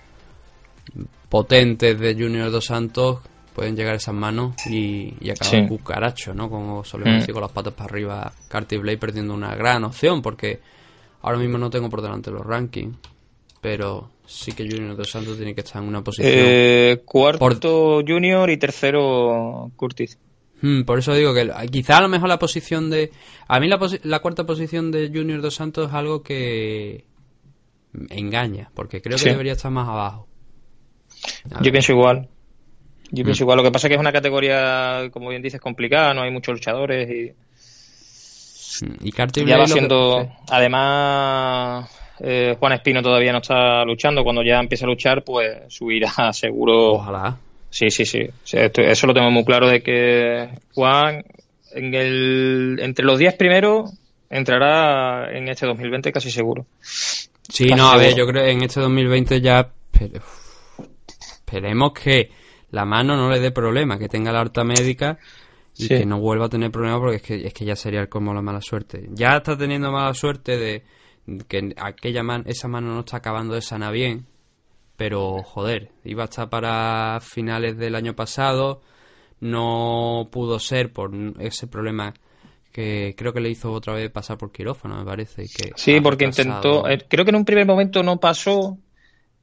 potentes de Junior Dos Santos. Pueden llegar esas manos y, y acabar Sí. cucaracho, ¿no? Como solemos Mm. decir con las patas para arriba, Carty Blade perdiendo una gran opción porque ahora mismo no tengo por delante los rankings, pero sí que Junior Dos Santos tiene que estar en una posición. Eh, cuarto Junior y tercero Curtis. Hmm, por eso digo que quizá a lo mejor la posición de... A mí la, posi- la cuarta posición de Junior Dos Santos es algo que engaña, porque creo que Sí. debería estar más abajo. Yo pienso igual. Yo Mm. pienso igual. Lo que pasa es que es una categoría, como bien dices, complicada, no hay muchos luchadores y Y Carty ya va que- siendo. Además, eh, Juan Espino todavía no está luchando. Cuando ya empiece a luchar, pues subirá seguro. Ojalá. Sí, sí, sí. Eso lo tengo muy claro de que Juan, en el, entre los 10 primeros, entrará en este 2020 casi seguro. Sí, Casi no, a ver, seguro. yo creo que en este 2020 ya... Esperemos que la mano no le dé problema, que tenga la alta médica y Sí. que no vuelva a tener problemas porque es que, es que ya sería como la mala suerte. Ya está teniendo mala suerte de que aquella man, esa mano no está acabando de sanar bien, pero joder, iba a estar para finales del año pasado, no pudo ser por ese problema que creo que le hizo otra vez pasar por quirófano, me parece. que Sí, porque intentó. eh, creo que en un primer momento no pasó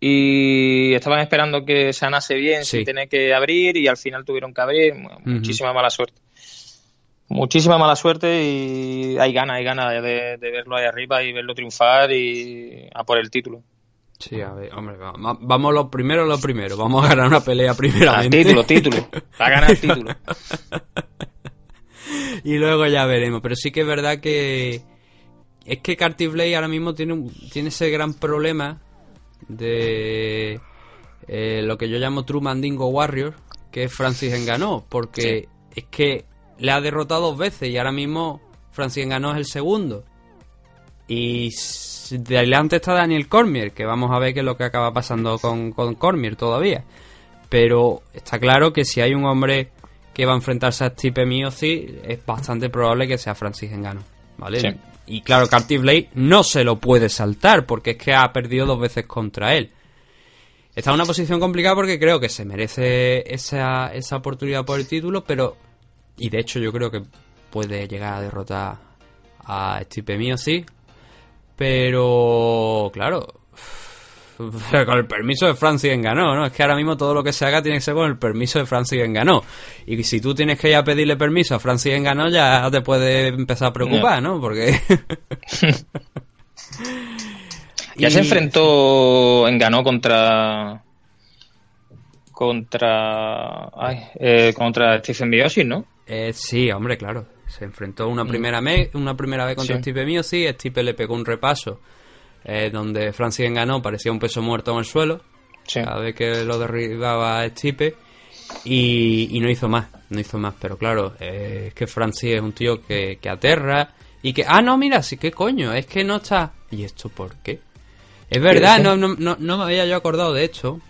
y estaban esperando que sanase bien Sí. sin tener que abrir y al final tuvieron que abrir. Muchísima mala suerte. Muchísima mala suerte y hay ganas, hay ganas de, de verlo ahí arriba y verlo triunfar y a por el título. Sí, a ver, hombre, va- va- vamos lo primero, lo primero. Vamos a ganar una pelea primeramente. título, título. A ganar el título. y luego ya veremos. Pero sí que es verdad que es que Carty Blade ahora mismo tiene, un- tiene ese gran problema de eh, lo que yo llamo True Mandingo Warrior, que es Francis Enganó, porque es que le ha derrotado dos veces y ahora mismo Francis Enganó es el segundo. Y de adelante está Daniel Cormier, que vamos a ver qué es lo que acaba pasando con, con Cormier todavía. Pero está claro que si hay un hombre que va a enfrentarse a Stipe Miocic, es bastante probable que sea Francis Engano, ¿vale? Sí. Y claro, Carty Blade no se lo puede saltar, porque es que ha perdido dos veces contra él. Está en una posición complicada porque creo que se merece esa, esa oportunidad por el título, pero... Y de hecho yo creo que puede llegar a derrotar a Stipe Miocic, pero claro, con el permiso de Francis Enganó, ¿no? Es que ahora mismo todo lo que se haga tiene que ser con el permiso de Francis Enganó. Y si tú tienes que ir a pedirle permiso a Francis Enganó, ya te puede empezar a preocupar, ¿no? Porque... Ya Y- se enfrentó en ganó contra contra ay, eh, contra Stephen Miocic, ¿no? Eh, sí, hombre, claro. Se enfrentó una primera, me- una primera vez contra Sí. Stipe Miocic, Stipe le pegó un repaso eh, donde Francis Enganó parecía un peso muerto en el suelo. Sí. cada vez que lo derribaba Stipe y, y no hizo más, no hizo más, pero claro, eh, es que Francis es un tío que, que aterra y que, ah, no, mira, sí, qué coño, es que no está, ¿y esto por qué? Es verdad, no, no, no, no me había yo acordado de hecho,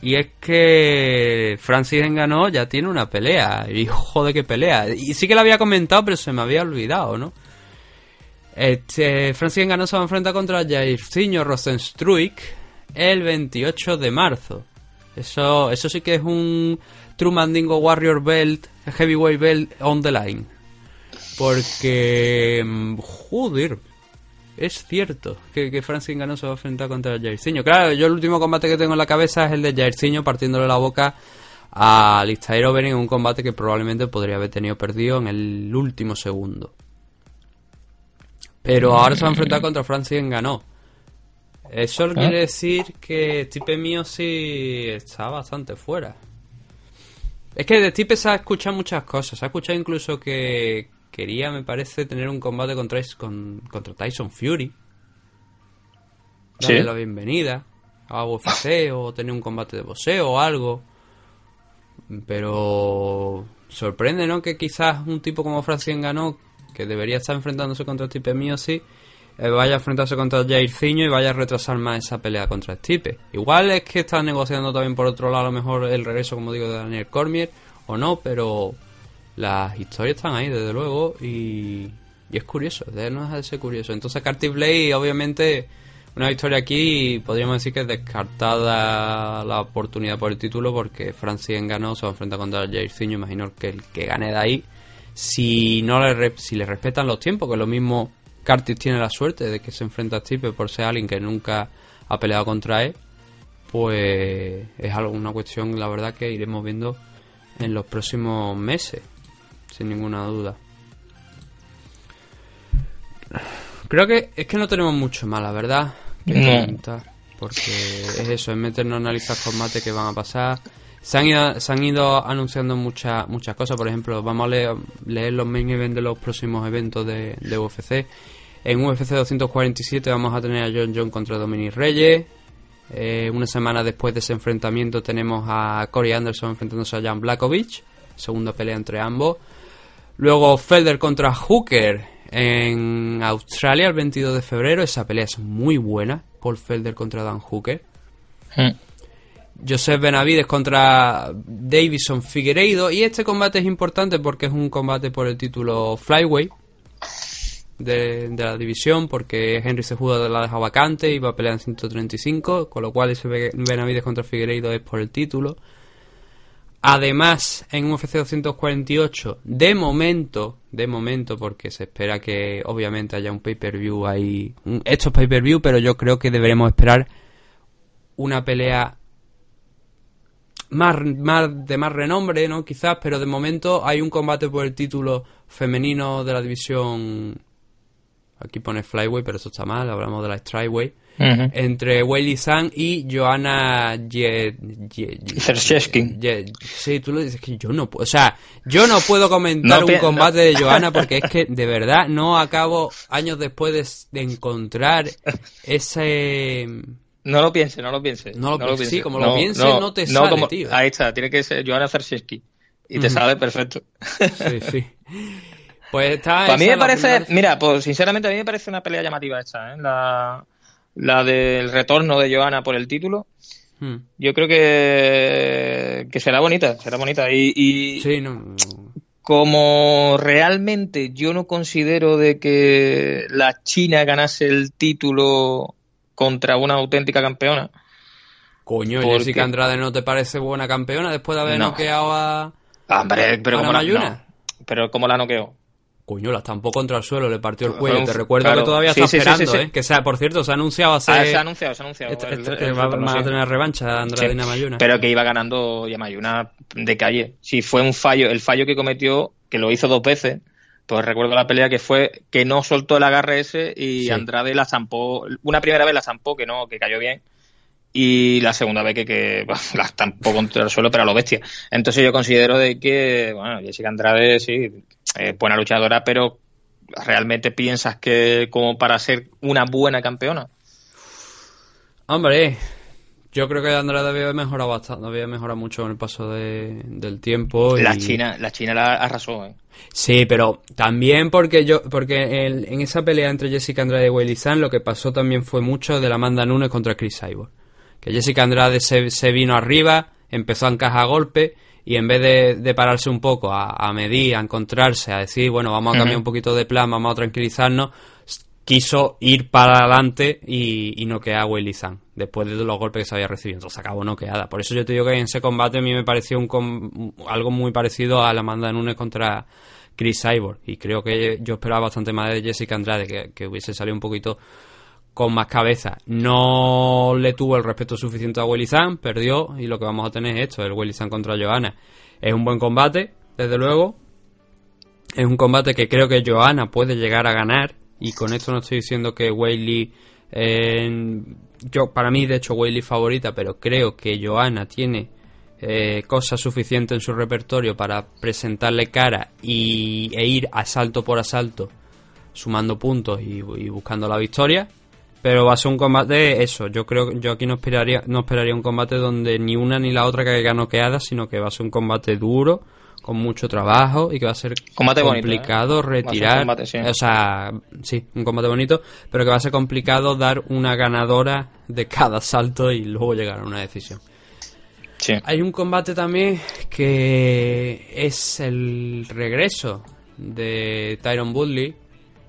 y es que Francis Enganó ya tiene una pelea, y joder qué pelea, y sí que lo había comentado, pero se me había olvidado, ¿no? Este, Francis Enganó se va a enfrentar contra Jairzinho Rosenstruik el 28 de marzo. Eso, eso sí que es un True Mandingo Warrior Belt, Heavyweight Belt on the line. Porque, mm, joder, es cierto que, que Francis Ngannou se va a enfrentar contra Jairzinho. Claro, yo el último combate que tengo en la cabeza es el de Jairzinho partiéndole la boca a Listair Overeem en un combate que probablemente podría haber tenido perdido en el último segundo. Pero ahora se va a enfrentar contra Francis Ngannou. Eso quiere decir que Stipe mío sí está bastante fuera. Es que de Stipe se ha escuchado muchas cosas. Se ha escuchado incluso que quería, me parece, tener un combate contra, con- contra Tyson Fury. Darle Sí. la bienvenida a UFC o tener un combate de boxeo o algo. Pero sorprende, ¿no? Que quizás un tipo como Francis ganó, que debería estar enfrentándose contra Stipe Miocic, eh, vaya a enfrentarse contra Jairzinho y vaya a retrasar más esa pelea contra Stipe. Igual es que está negociando también por otro lado a lo mejor el regreso, como digo, de Daniel Cormier o no, pero las historias están ahí, desde luego, y, es curioso, de no dejar de ser curioso. Entonces, Carty Blade, obviamente, una victoria aquí, podríamos decir que es descartada la oportunidad por el título, porque Francis ganó, se va a enfrentar contra Jairzinho, imagino que el que gane de ahí, si no le, si le respetan los tiempos, que lo mismo Curtis tiene la suerte de que se enfrenta a Stipe por ser alguien que nunca ha peleado contra él, pues es algo, una cuestión, la verdad, que iremos viendo en los próximos meses, sin ninguna duda. Creo que es que no tenemos mucho más, la verdad, que No. comentar, porque es eso, es meternos a analizar combates que van a pasar. Se han ido, se han ido anunciando muchas muchas cosas, por ejemplo, vamos a leer, los main events de los próximos eventos de, de UFC. En UFC 247 vamos a tener a John John contra Dominic Reyes. Eh, una semana después de ese enfrentamiento tenemos a Corey Anderson enfrentándose a Jan Blakovic. Segunda pelea entre ambos. Luego Felder contra Hooker en Australia el 22 de febrero. Esa pelea es muy buena. Paul Felder contra Dan Hooker. Hmm. Joseph Benavides contra Davison Figueiredo. Y este combate es importante porque es un combate por el título Flyweight de, la división. Porque Henry se de la deja vacante y va a pelear en 135. Con lo cual ese Be- Benavides contra Figueiredo es por el título. Además, en UFC 248, de momento, de momento, porque se espera que obviamente haya un pay-per-view ahí. un- Esto es pay-per-view, pero yo creo que deberemos esperar una pelea más, más de más renombre, ¿no? Quizás, pero de momento hay un combate por el título femenino de la división. Aquí pone Flyway, pero eso está mal, hablamos de la Strikeway. Entre Weili Zhang y Joanna Ye, Sí, tú lo dices que yo no puedo. O sea, yo no puedo comentar No un combate de Joanna porque es que de verdad no acabo años después de, de encontrar ese. No lo pienses, no lo pienses. No lo pienses, sí, como lo pienses, no te sale, tío. Ahí está, tiene que ser Joanna Zershevsky. Y te Ujú. sale perfecto. Sí, sí. Pues está. Pues a mí me parece, mira, pues sinceramente a mí me parece una pelea llamativa esta, ¿eh? La, la del retorno de Johanna por el título. Hmm. Yo creo que, que será bonita, será bonita. Y, y Sí, no. como realmente yo no considero de que la China ganase el título contra una auténtica campeona, Coño, Porque- Jessica Andrade no te parece buena campeona después de haber No. noqueado a. hombre, pero ¿A como la no, pero como la noqueó. Coño, la estampó contra el suelo, le partió el cuello. un- Te recuerdo claro. que todavía Sí, está sí, sí, esperando, sí, sí. ¿eh? Que sea, por cierto, se ha anunciado hace. Ah, se ha anunciado, se ha anunciado. Este- el- este- el va- a sí. tener revancha Andrade Sí. Namayuna. Pero que iba ganando Yamayuna de calle. Si fue un fallo, el fallo que cometió, que lo hizo dos veces, pues recuerdo la pelea que fue que no soltó el agarre ese y Sí. Andrade la zampó. Una primera vez la zampó, que no, que cayó bien. Y la segunda vez que, que bueno, la estampó contra el suelo, pero a lo bestia. Entonces yo considero de que, bueno, Jessica Andrade sí, es buena luchadora, pero realmente piensas que como para ser una buena campeona. Hombre, yo creo que Andrade había mejorado bastante, había mejorado mucho con el paso de- del tiempo. y- La China, la China la arrasó, ¿eh? Sí, pero también porque yo, porque el- en esa pelea entre Jessica Andrade y Weili Zhang lo que pasó también fue mucho de la Amanda Nunes contra Chris Cyborg. Que Jessica Andrade se, se vino arriba, empezó a encajar golpes y en vez de, de pararse un poco a, a medir, a encontrarse, a decir, bueno, vamos a cambiar un poquito de plan, vamos a tranquilizarnos, quiso ir para adelante y, y noquear a Weili Zhang después de los golpes que se había recibido. Entonces acabó noqueada. Por eso yo te digo que en ese combate a mí me pareció un com- algo muy parecido a la Amanda Nunes contra Chris Cyborg. Y creo que yo esperaba bastante más de Jessica Andrade, que, que hubiese salido un poquito con más cabeza. No le tuvo el respeto suficiente a Willy Zhang, perdió, y lo que vamos a tener es esto, el Willy Zhang contra Johanna. Es un buen combate, desde luego. Es un combate que creo que Johanna puede llegar a ganar, y con esto no estoy diciendo que Weili... yo para mí de hecho Weili favorita pero creo que Johanna tiene eh, cosas suficientes en su repertorio para presentarle cara y, e ir asalto por asalto sumando puntos y, y buscando la victoria. Pero va a ser un combate eso yo creo yo aquí no esperaría no esperaría un combate donde ni una ni la otra caiga noqueada sino que va a ser un combate duro con mucho trabajo y que va a ser Combate bonito, complicado ¿eh? Un retirar combate, sí. o sea sí un combate bonito pero que va a ser complicado dar una ganadora de cada salto y luego llegar a una decisión Sí. hay un combate también que es el regreso de Tyron Woodley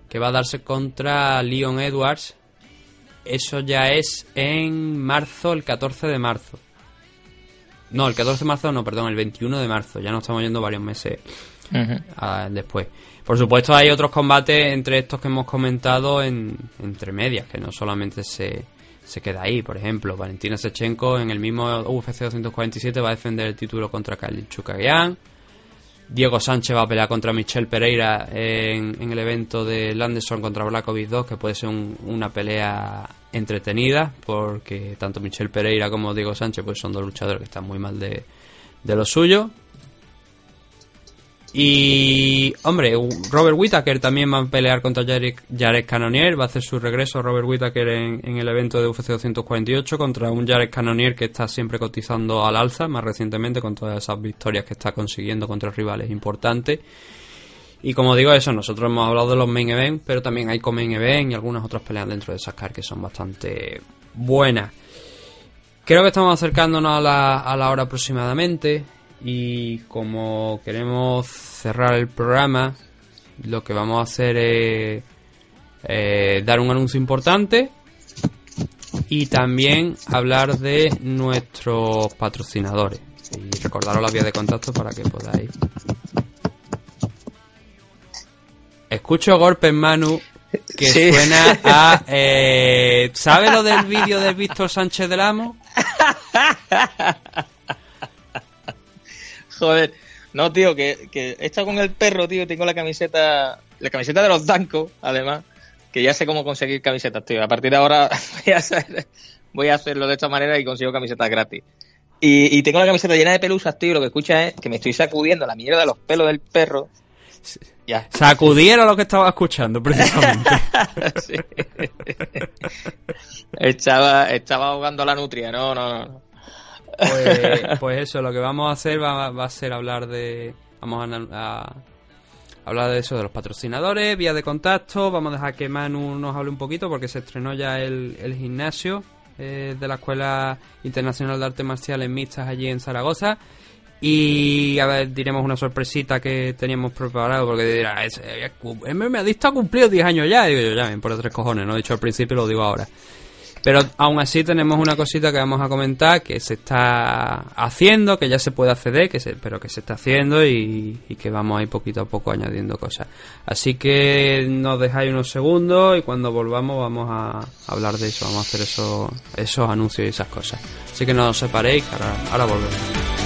que va a darse contra Leon Edwards. Eso ya es en marzo, el 14 de marzo. No, el 14 de marzo no, perdón, el 21 de marzo. Ya nos estamos yendo varios meses después. Por supuesto hay otros combates entre estos que hemos comentado en, entre medias, que no solamente se, se queda ahí. Por ejemplo, Valentina Sechenko en el mismo UFC 247 va a defender el título contra Khalil Chukagian. Diego Sánchez va a pelear contra Michelle Pereira en, el evento de Landerson contra Blakovic 2, que puede ser un- una pelea entretenida, porque tanto Michelle Pereira como Diego Sánchez pues son dos luchadores que están muy mal de lo suyo. Y, hombre, Robert Whittaker también va a pelear contra Jared, Jared Cannonier. Va a hacer su regreso Robert Whittaker en, el evento de UFC 248 contra un Jared Cannonier que está siempre cotizando al alza, más recientemente con todas esas victorias que está consiguiendo contra rivales importantes. Y como digo eso, nosotros hemos hablado de los main event, pero también hay co-main event y algunas otras peleas dentro de esas que son bastante buenas. Creo que estamos acercándonos a la, a la hora aproximadamente y como queremos cerrar el programa, lo que vamos a hacer es eh, dar un anuncio importante y también hablar de nuestros patrocinadores. Y recordaros las vías de contacto para que podáis. Escucho golpes, Manu. que Sí. suena a... Eh, ¿Sabe lo del vídeo de Víctor Sánchez del Amo? Joder. No, tío, que, que he estado con el perro, tío. Tengo la camiseta, la camiseta de los Dancos, además. Que ya sé cómo conseguir camisetas, tío. A partir de ahora voy a, hacer, voy a hacerlo de esta manera y consigo camisetas gratis. Y, y tengo la camiseta llena de pelusas, tío. y Lo que escucha es que me estoy sacudiendo la mierda de los pelos del perro. Ya. Sacudiera lo que estaba escuchando, precisamente. Sí. estaba, estaba ahogando la nutria. No, no, no, no. Pues, pues eso, lo que vamos a hacer va, va a ser hablar de... Vamos a, hablar de eso, de los patrocinadores, vías de contacto. Vamos a dejar que Manu nos hable un poquito porque se estrenó ya el, gimnasio eh, de la Escuela Internacional de Artes Marciales Mixtas allí en Zaragoza. Y a ver, diremos una sorpresita que teníamos preparado porque dirá, es, eh, MMA Adicto ha cumplido 10 años ya. Digo yo, ya, por tres cojones, no he dicho al principio, lo digo ahora. Pero aún así tenemos una cosita que vamos a comentar que se está haciendo, que ya se puede acceder, que se, pero que se está haciendo y, que vamos a ir poquito a poco añadiendo cosas. Así que nos dejáis unos segundos y cuando volvamos vamos a hablar de eso, vamos a hacer eso, esos anuncios y esas cosas. Así que no os separéis, ahora, ahora volvemos.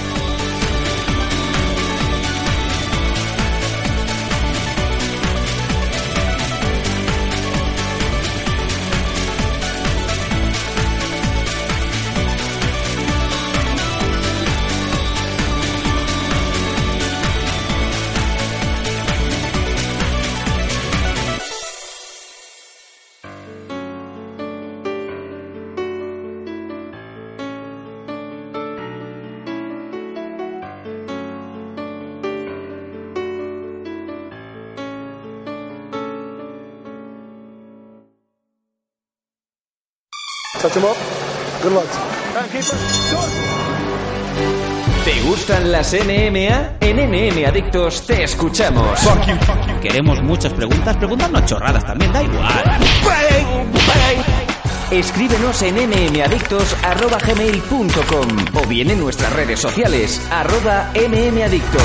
¿Te gustan las NMA? En NM Adictos te escuchamos. Queremos muchas preguntas, preguntarnos chorradas también, da igual. Escríbenos en mmadictos.gmail.com o bien en nuestras redes sociales, arroba mmadictos.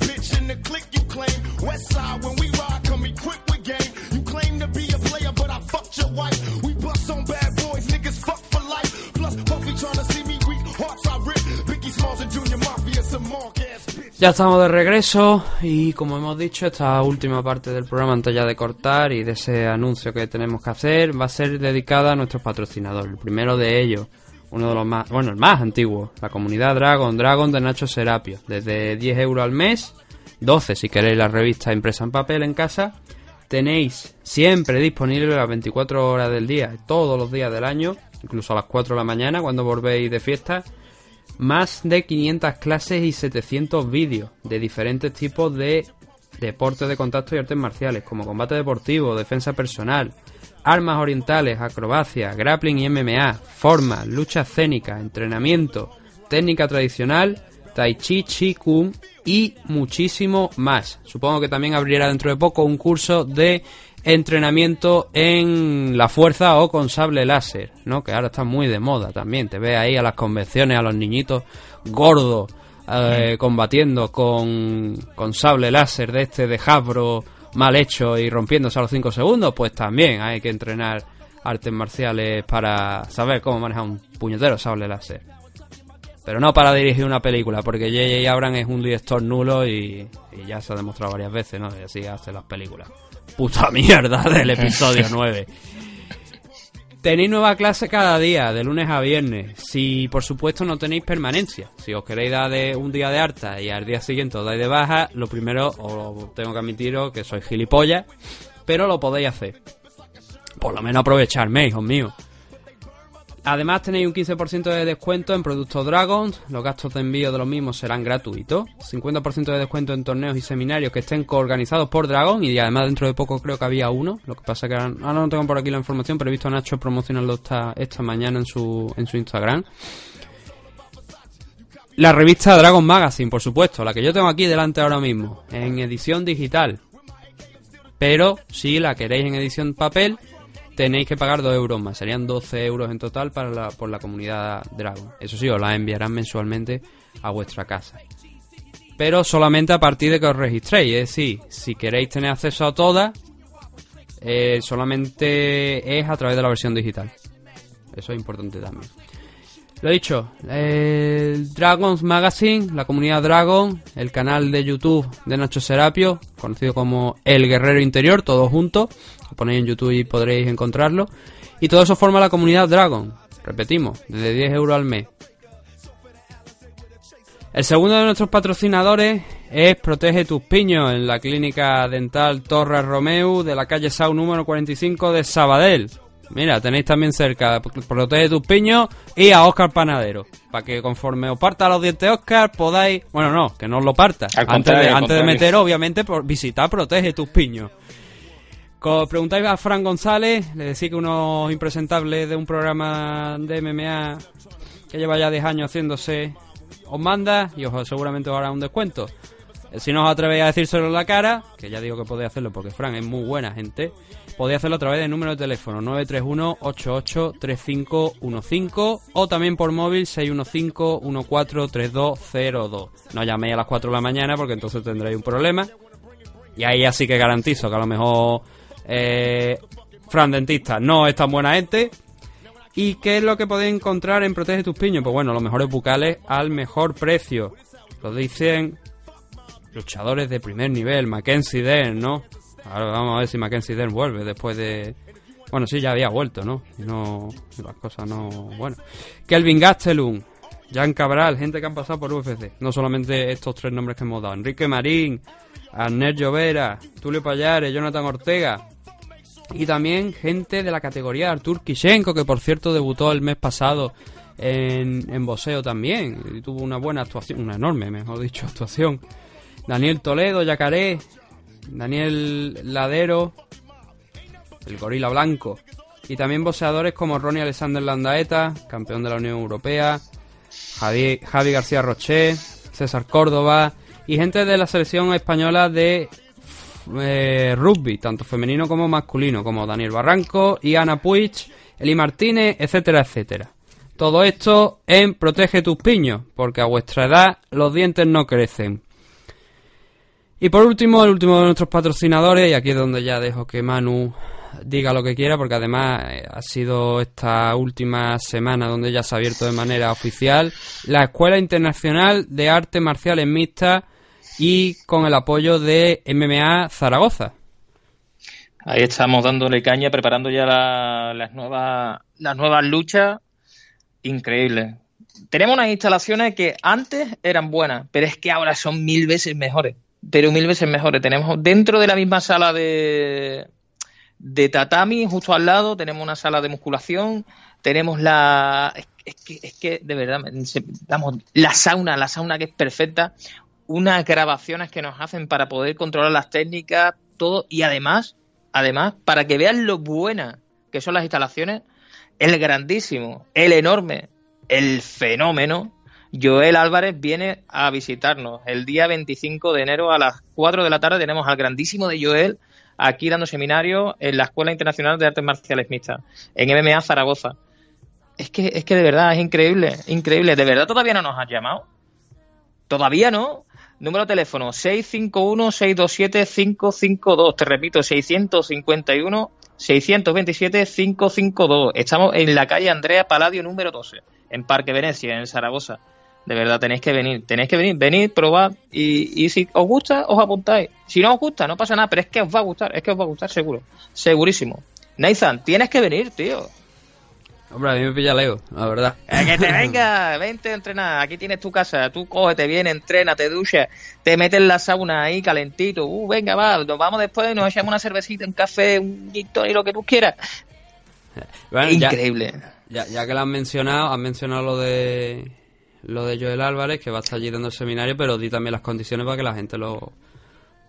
Ya estamos de regreso y como hemos dicho, esta última parte del programa antes ya de cortar y de ese anuncio que tenemos que hacer va a ser dedicada a nuestros patrocinadores. El primero de ellos, uno de los más, bueno, el más antiguo, la comunidad Dragon, Dragon de Nacho Serapio. Desde 10 euros al mes, 12 si queréis la revista impresa en papel en casa. Tenéis siempre disponible las 24 horas del día, todos los días del año, incluso a las 4 de la mañana cuando volvéis de fiesta, más de 500 clases y 700 vídeos de diferentes tipos de deportes de contacto y artes marciales, como combate deportivo, defensa personal, armas orientales, acrobacia, grappling y MMA, formas, lucha escénica, entrenamiento, técnica tradicional, tai chi, chi kung y muchísimo más. Supongo que también abrirá dentro de poco un curso de entrenamiento en la fuerza o con sable láser, ¿no? Que ahora está muy de moda también. Te ves ahí a las convenciones a los niñitos gordos eh, combatiendo con, con sable láser de este de Hasbro mal hecho y rompiéndose a los 5 segundos, pues también hay que entrenar artes marciales para saber cómo manejar un puñetero sable láser. Pero no para dirigir una película, porque J.J. Abrams es un director nulo y, y ya se ha demostrado varias veces, ¿no? Y así hace las películas. Puta mierda del episodio 9. Tenéis nueva clase cada día, de lunes a viernes. Si por supuesto no tenéis permanencia. Si os queréis dar de un día de harta y al día siguiente os dais de baja, lo primero os tengo que admitiros que sois gilipollas, pero lo podéis hacer. Por lo menos aprovecharme, hijos míos. Además tenéis un 15% de descuento en productos Dragons, los gastos de envío de los mismos serán gratuitos, 50% de descuento en torneos y seminarios que estén coorganizados por Dragon y además dentro de poco creo que había uno, lo que pasa que ahora no tengo por aquí la información, pero he visto a Nacho promocionarlo esta, esta mañana en su, en su Instagram. La revista Dragon Magazine, por supuesto, la que yo tengo aquí delante ahora mismo, en edición digital. Pero si la queréis en edición papel, tenéis que pagar 2 euros más. Serían 12 euros en total para la, por la comunidad Dragon. Eso sí, os la enviarán mensualmente a vuestra casa. Pero solamente a partir de que os registréis. Es decir, si queréis tener acceso a todas, eh, solamente es a través de la versión digital. Eso es importante también. Lo dicho, el Dragons Magazine, la comunidad Dragon, el canal de YouTube de Nacho Serapio, conocido como El Guerrero Interior, todos juntos. Lo ponéis en YouTube y podréis encontrarlo. Y todo eso forma la comunidad Dragon. Repetimos, desde 10 euros al mes. El segundo de nuestros patrocinadores es Protege tus piños en la clínica dental Torres Romeu de la calle Sau número 45 de Sabadell. Mira, tenéis también cerca Protege tus piños y a Oscar Panadero. Para que conforme os parta los dientes Oscar podáis... Bueno, no, que no os lo parta. Al Antes de, antes de meter, obviamente, por visitar Protege tus piños. Co- Preguntáis a Fran González, le decís que unos impresentables de un programa de MMA que lleva ya 10 años haciéndose, os manda y os seguramente os hará un descuento. Eh, Si no os atrevéis a decírselo en la cara, que ya digo que podéis hacerlo porque Fran es muy buena gente, podéis hacerlo a través del número de teléfono 931-883515 o también por móvil 615-143202. No llaméis a las 4 de la mañana porque entonces tendréis un problema. Y ahí ya sí que garantizo que a lo mejor eh, Fran Dentista no es tan buena gente. ¿Y qué es lo que podéis encontrar en Protege tus piños? Pues bueno, los mejores bucales al mejor precio. Lo dicen luchadores de primer nivel, Mackenzie Dern, ¿no? Ahora vamos a ver si Mackenzie Dern vuelve después de... Bueno, sí, ya había vuelto, ¿no? No... las cosas no... Bueno. Kelvin Gastelum, Jan Cabral, gente que han pasado por UFC. No solamente estos tres nombres que hemos dado. Enrique Marín, Arner Llovera, Tulio Payares, Jonathan Ortega. Y también gente de la categoría Artur Kishenko, que por cierto debutó el mes pasado en, en boxeo también. Y tuvo una buena actuación, una enorme, mejor dicho, actuación. Daniel Toledo, Yacaré, Daniel Ladero, el gorila blanco. Y también boxeadores como Ronnie Alexander Landaeta, campeón de la Unión Europea, Javi, Javi García Roché, César Córdoba y gente de la selección española de eh, rugby, tanto femenino como masculino, como Daniel Barranco y Ana Puig, Eli Martínez, etcétera, etcétera. Todo esto en Protege tus piños, porque a vuestra edad los dientes no crecen. Y por último, el último de nuestros patrocinadores, y aquí es donde ya dejo que Manu diga lo que quiera, porque además eh, ha sido esta última semana donde ya se ha abierto de manera oficial la Escuela Internacional de Artes Marciales Mixtas y con el apoyo de MMA Zaragoza. Ahí estamos dándole caña, preparando ya la- las nuevas las nuevas luchas. Increíble. Tenemos unas instalaciones que antes eran buenas, pero es que ahora son mil veces mejores. Pero mil veces mejores. Tenemos dentro de la misma sala de, de tatami, justo al lado, tenemos una sala de musculación, tenemos la... Es, que, es que, de verdad, la sauna, la sauna que es perfecta, unas grabaciones que nos hacen para poder controlar las técnicas, todo, y además, además, para que vean lo buenas que son las instalaciones, el grandísimo, el enorme, el fenómeno, Joel Álvarez viene a visitarnos. El día 25 de enero a las 4 de la tarde tenemos al grandísimo de Joel aquí dando seminario en la Escuela Internacional de Artes Marciales Mixtas, en MMA Zaragoza. Es que, es que de verdad es increíble, increíble. ¿De verdad todavía no nos has llamado? Todavía no. Número de teléfono 651-627-552. Te repito, 651-627-552. Estamos en la calle Andrea Paladio número 12, en Parque Venecia, en Zaragoza. De verdad, tenéis que venir, tenéis que venir, venid, probad y, y si os gusta, os apuntáis. Si no os gusta, no pasa nada, pero es que os va a gustar, es que os va a gustar seguro, segurísimo. Nathan, tienes que venir, tío. Hombre, a mí me pilla Leo, la verdad. Eh, que te venga, vente a entrenar. Aquí tienes tu casa. Tú cógete bien, entrena, te duchas, te metes en la sauna ahí calentito. Uh, venga, va, nos vamos después, nos echamos una cervecita, un café, un gin tonic, lo que tú quieras. Bueno, ya- Increíble. Ya, ya que lo han mencionado, han mencionado lo de lo de Joel Álvarez, que va a estar allí dando el seminario, pero di también las condiciones para que la gente lo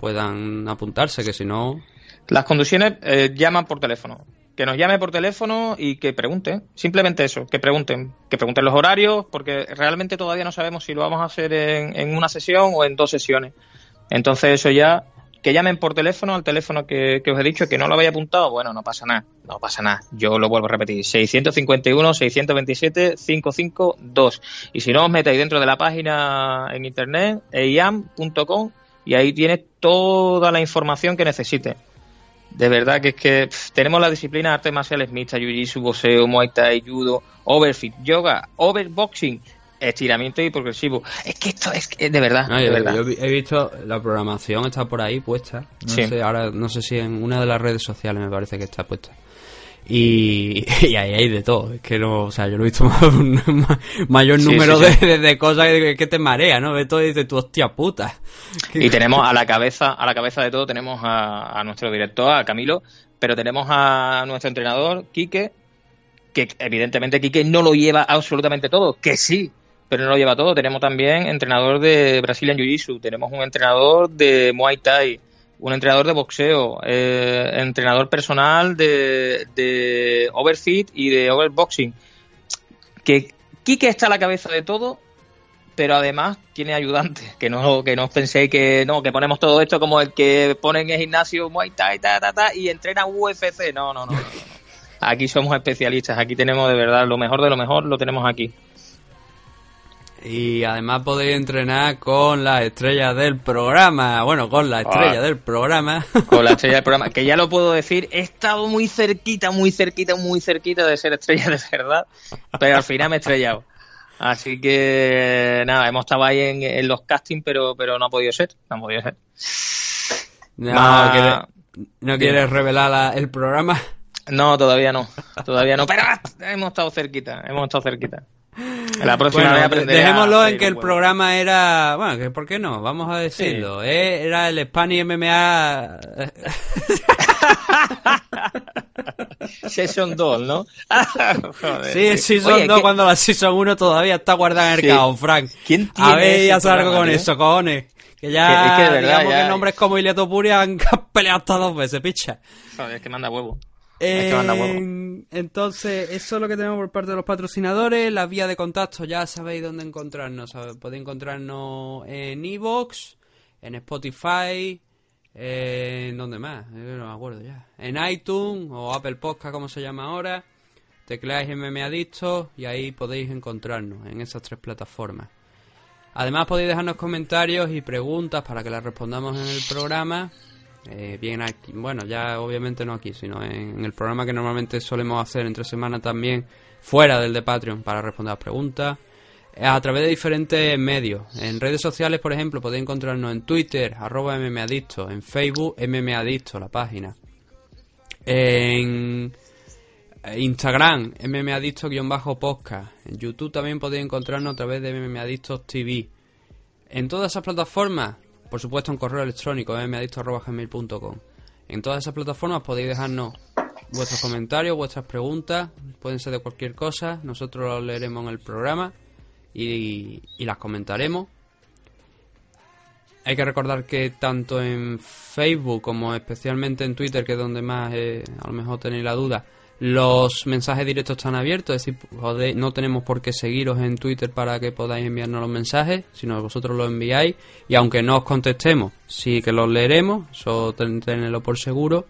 puedan apuntarse, que si no... Las condiciones eh, llaman por teléfono. Que nos llame por teléfono y que pregunten. Simplemente eso, que pregunten. Que pregunten los horarios, porque realmente todavía no sabemos si lo vamos a hacer en, en una sesión o en dos sesiones. Entonces eso ya, que llamen por teléfono al teléfono que, que os he dicho, que no lo había apuntado, bueno, no pasa nada, no pasa nada. Yo lo vuelvo a repetir, 651-627-552. Y si no, os metéis dentro de la página en internet, eiam.com, y ahí tienes toda la información que necesites. De verdad que es que pff, tenemos la disciplina artes marciales mixtas, jiu-jitsu, boxeo, muay thai, judo, overfit, yoga, overboxing, estiramiento y progresivo. Es que esto es que, de verdad, No, de yo, verdad. yo he visto la programación está por ahí puesta. No Sí. sé, ahora no sé si en una de las redes sociales me parece que está puesta. Y, y ahí hay de todo. Es que no, o sea, yo lo he visto más- un ma- mayor número sí, sí. De, de- de cosas que, te marea, ¿no? Ves todo y dices, tú, hostia puta. Y tenemos a la cabeza, a la cabeza de todo tenemos a, a nuestro director, a Camilo, pero tenemos a nuestro entrenador, Quique, que evidentemente Quique no lo lleva absolutamente todo, que sí, pero no lo lleva todo. Tenemos también entrenador de Brazilian Jiu-Jitsu, tenemos un entrenador de Muay Thai, un entrenador de boxeo, eh, entrenador personal de, de Overfit y de Overboxing. Que Quique está a la cabeza de todo, pero además tiene ayudantes, que no, que no penséis que no, que ponemos todo esto como el que pone en el gimnasio Muay Thai, ta, ta, ta, y entrena UFC. No, no, no. Aquí somos especialistas, aquí tenemos de verdad lo mejor de lo mejor, lo tenemos aquí. Y además podéis entrenar con las estrellas del programa. Bueno, con la estrella Ah. del programa. Con la estrella del programa, que ya lo puedo decir, he estado muy cerquita, muy cerquita, muy cerquita de ser estrella de verdad, pero al final me he estrellado. Así que nada, hemos estado ahí en, en los castings, pero, pero no ha podido ser, no ha podido ser. No, quiere- no quieres revelar la- el programa. No, todavía no, todavía no, pero hemos estado cerquita, hemos estado cerquita. La próxima Bueno, vez de- aprenderé a dejémoslo en que el programa era. Bueno, que ¿por qué no? Vamos a decirlo. ¿eh? Era el Spanish MMA. Season 2, ¿no? Joder. Sí, Season Oye, 2 ¿qué- cuando la Season 1 todavía está guardada en el Sí. caos, Frank. ¿Quién A tiene ver, ese ya algo programa, con tío? eso, cojones. Que ya, es que de verdad, digamos ya- que nombres como Iliato Puri han peleado hasta dos veces, picha. Joder, es que manda huevo. Es que manda huevo. Entonces, eso es lo que tenemos por parte de los patrocinadores. Las vías de contacto, ya sabéis dónde encontrarnos. Podéis encontrarnos en Evox, en Spotify, eh, ¿en dónde más? Eh, no me acuerdo ya. En iTunes o Apple Podcast, como se llama ahora. Tecleáis MM Adictos y ahí podéis encontrarnos en esas tres plataformas. Además podéis dejarnos comentarios y preguntas para que las respondamos en el programa. Eh, bien aquí, bueno, ya obviamente no aquí, sino en, el programa que normalmente solemos hacer entre semanas también, fuera del de Patreon, para responder las preguntas. Eh, A través de diferentes medios. En redes sociales, por ejemplo, podéis encontrarnos en Twitter, arroba mmadicto, en Facebook, mmadicto, la página. En Instagram, mmadicto-podcast. En YouTube también podéis encontrarnos a través de mmadictos TV. En todas esas plataformas, por supuesto en correo electrónico, mmadicto.gmail.com. En todas esas plataformas podéis dejarnos vuestros comentarios, vuestras preguntas, pueden ser de cualquier cosa, nosotros los leeremos en el programa y, y las comentaremos. Hay que recordar que tanto en Facebook como especialmente en Twitter, que es donde más eh, a lo mejor tenéis la duda, los mensajes directos están abiertos, es decir, no tenemos por qué seguiros en Twitter para que podáis enviarnos los mensajes, sino vosotros los enviáis y aunque no os contestemos, sí que los leeremos, eso ten- tenedlo por seguro.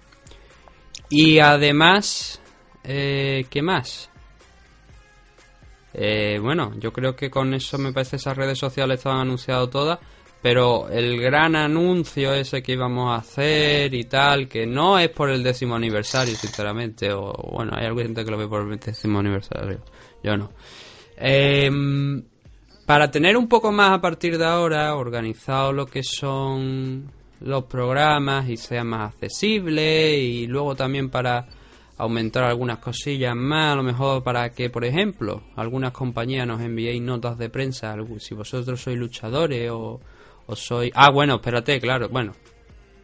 Y además, eh, ¿qué más? Eh, bueno, yo creo que con eso me parece esas redes sociales estaban anunciadas todas, pero el gran anuncio ese que íbamos a hacer y tal, que no es por el décimo aniversario, sinceramente, o bueno, hay alguna gente que lo ve por el décimo aniversario, yo no. Em, para tener un poco más a partir de ahora organizado lo que son los programas y sea más accesible y luego también para aumentar algunas cosillas más, a lo mejor para que, por ejemplo, algunas compañías nos enviéis notas de prensa, si vosotros sois luchadores o, o sois... Ah, bueno, espérate, claro, bueno,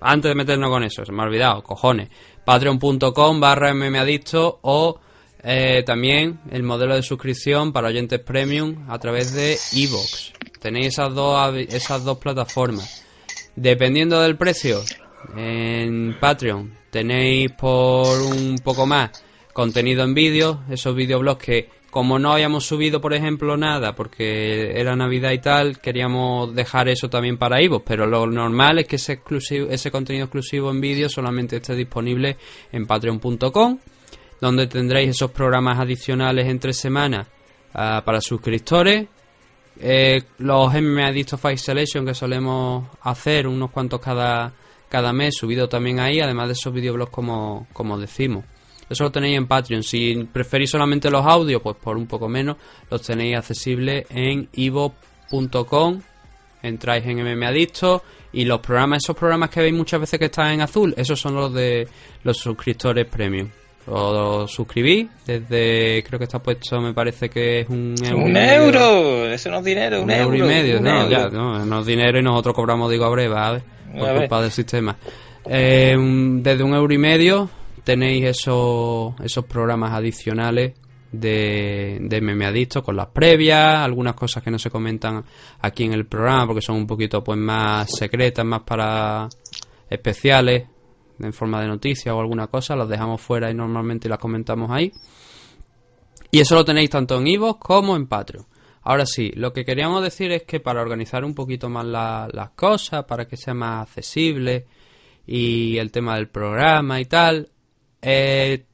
antes de meternos con eso, se me ha olvidado, cojones, patreon.com barra mmadicto o eh, también el modelo de suscripción para oyentes premium a través de iVoox. Tenéis esas dos, esas dos plataformas. Dependiendo del precio, en Patreon tenéis por un poco más contenido en vídeo, esos videoblogs que como no habíamos subido, por ejemplo, nada, porque era Navidad y tal, queríamos dejar eso también para iVoox, pero lo normal es que ese, exclusivo, ese contenido exclusivo en vídeo solamente esté disponible en patreon.com, donde tendréis esos programas adicionales entre semanas ah, para suscriptores, eh, los MMA Fight Selection que solemos hacer, unos cuantos cada, cada mes, subido también ahí, además de esos videoblogs como, como decimos. Eso lo tenéis en Patreon. Si preferís solamente los audios, pues por un poco menos, los tenéis accesibles en ivo.com. Entráis en MM Adicto y los programas, esos programas que veis muchas veces que están en azul, esos son los de los suscriptores premium. Os suscribís desde, creo que está puesto, me parece que es un euro. Un euro, eso no es dinero, un, Un euro y medio, no, euro. ya, no, no es dinero y nosotros cobramos, digo, a breve, ¿sabes? Por A ver. culpa del sistema. Eh, desde un euro y medio tenéis esos, esos programas adicionales de, de Meme Adicto con las previas, algunas cosas que no se comentan aquí en el programa porque son un poquito pues más secretas, más para especiales, en forma de noticias o alguna cosa, las dejamos fuera y normalmente las comentamos ahí. Y eso lo tenéis tanto en Ivo como en Patreon. Ahora sí, lo que queríamos decir es que para organizar un poquito más la- las cosas, para que sea más accesible y el tema del programa y tal, eh,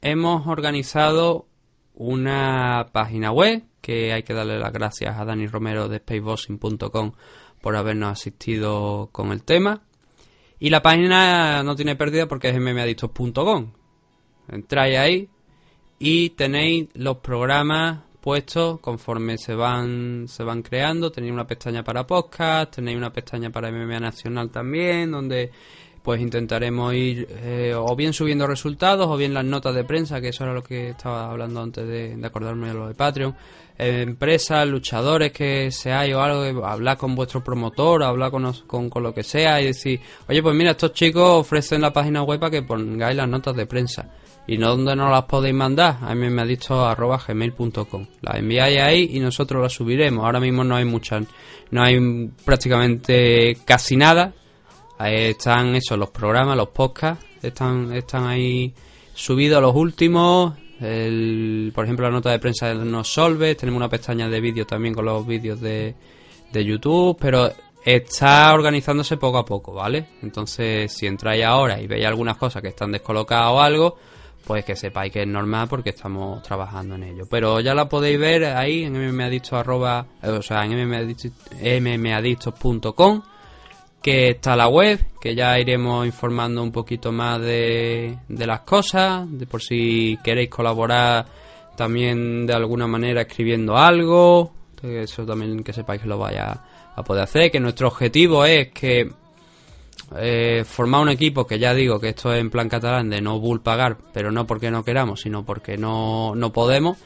hemos organizado una página web que hay que darle las gracias a Dani Romero de spacebossing.com por habernos asistido con el tema. Y la página no tiene pérdida porque es mmadictos.com. Entráis ahí y tenéis los programas puestos conforme se van se van creando. Tenéis una pestaña para podcast, tenéis una pestaña para MMA Nacional también, donde pues intentaremos ir eh, o bien subiendo resultados o bien las notas de prensa, que eso era lo que estaba hablando antes de, acordarme de lo de Patreon. Eh, empresas, luchadores que seáis o algo, eh, hablar con vuestro promotor, hablar con, con, con lo que sea y decir, oye, pues mira, estos chicos ofrecen la página web para que pongáis las notas de prensa. ¿Y no dónde nos las podéis mandar? A mí me ha dicho arroba gmail.com. Las enviáis ahí y nosotros las subiremos. Ahora mismo no hay muchas, no hay prácticamente casi nada. Están esos, los programas, los podcasts, están, están ahí subidos los últimos. El, por ejemplo, la nota de prensa de Nos Solve. Tenemos una pestaña de vídeo también con los vídeos de, de YouTube, pero está organizándose poco a poco, ¿vale? Entonces, si entráis ahora y veis algunas cosas que están descolocadas o algo, pues que sepáis que es normal porque estamos trabajando en ello. Pero ya la podéis ver ahí en mmadictos arroba, o sea, en mmadictos- mmadictos.com que está la web, que ya iremos informando un poquito más de, de las cosas, de por si queréis colaborar también de alguna manera escribiendo algo, eso también que sepáis que lo vaya a poder hacer, que nuestro objetivo es que eh, formar un equipo que ya digo que esto es en plan catalán de no bull pagar, pero no porque no queramos, sino porque no, no podemos,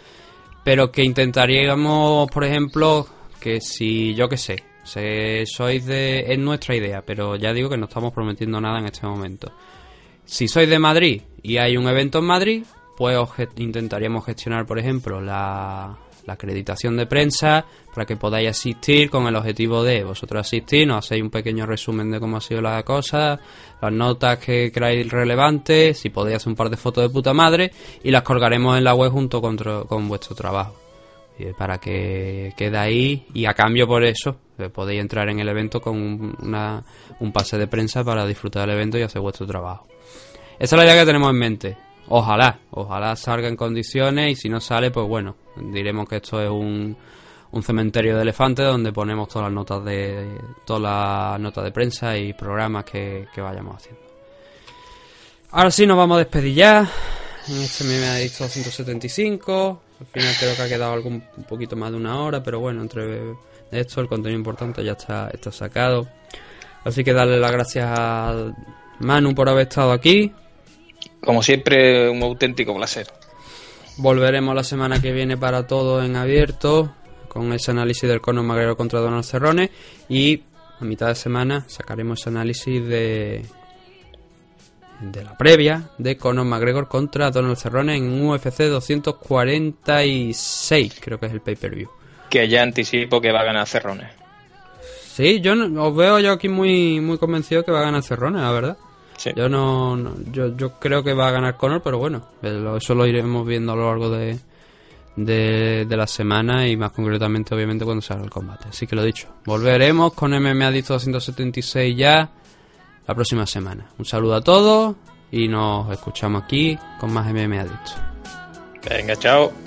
pero que intentaríamos, por ejemplo, que si yo que sé, se, sois de es nuestra idea, pero ya digo que no estamos prometiendo nada en este momento. Si sois de Madrid y hay un evento en Madrid, pues intentaríamos gestionar, por ejemplo, la, la acreditación de prensa para que podáis asistir con el objetivo de vosotros asistir, nos hacéis un pequeño resumen de cómo ha sido la cosa, las notas que creáis relevantes, si podéis hacer un par de fotos de puta madre y las colgaremos en la web junto con, con vuestro trabajo. Y para que quede ahí y a cambio por eso eh, podéis entrar en el evento con un, una- un pase de prensa para disfrutar del evento y hacer vuestro trabajo. Esa es la idea que tenemos en mente. Ojalá, ojalá salga en condiciones y si no sale, pues bueno, diremos que esto es un, un cementerio de elefantes donde ponemos todas las notas de todas las notas de prensa y programas que, vayamos haciendo. Ahora sí nos vamos a despedir ya. Este me ha dicho 175. Al final creo que ha quedado algo un poquito más de una hora, pero bueno, entre esto el contenido importante ya está, está sacado. Así que darle las gracias a Manu por haber estado aquí. Como siempre, un auténtico placer. Volveremos la semana que viene para todo en abierto con ese análisis del Conor McGregor contra Donald Cerrone y a mitad de semana sacaremos ese análisis de de la previa de Conor McGregor contra Donald Cerrone en UFC 246, creo que es el pay-per-view. Que ya anticipo que va a ganar Cerrone. Sí, yo no- os veo yo aquí muy muy convencido que va a ganar Cerrone, la verdad. Sí. Yo no, no- yo, yo creo que va a ganar Conor, pero bueno, eso lo iremos viendo a lo largo de, de, de la semana y más concretamente obviamente cuando salga el combate. Así que lo dicho, volveremos con MMA Adicto 276 ya la próxima semana. Un saludo a todos y nos escuchamos aquí con más MMA Adicto. Venga, chao.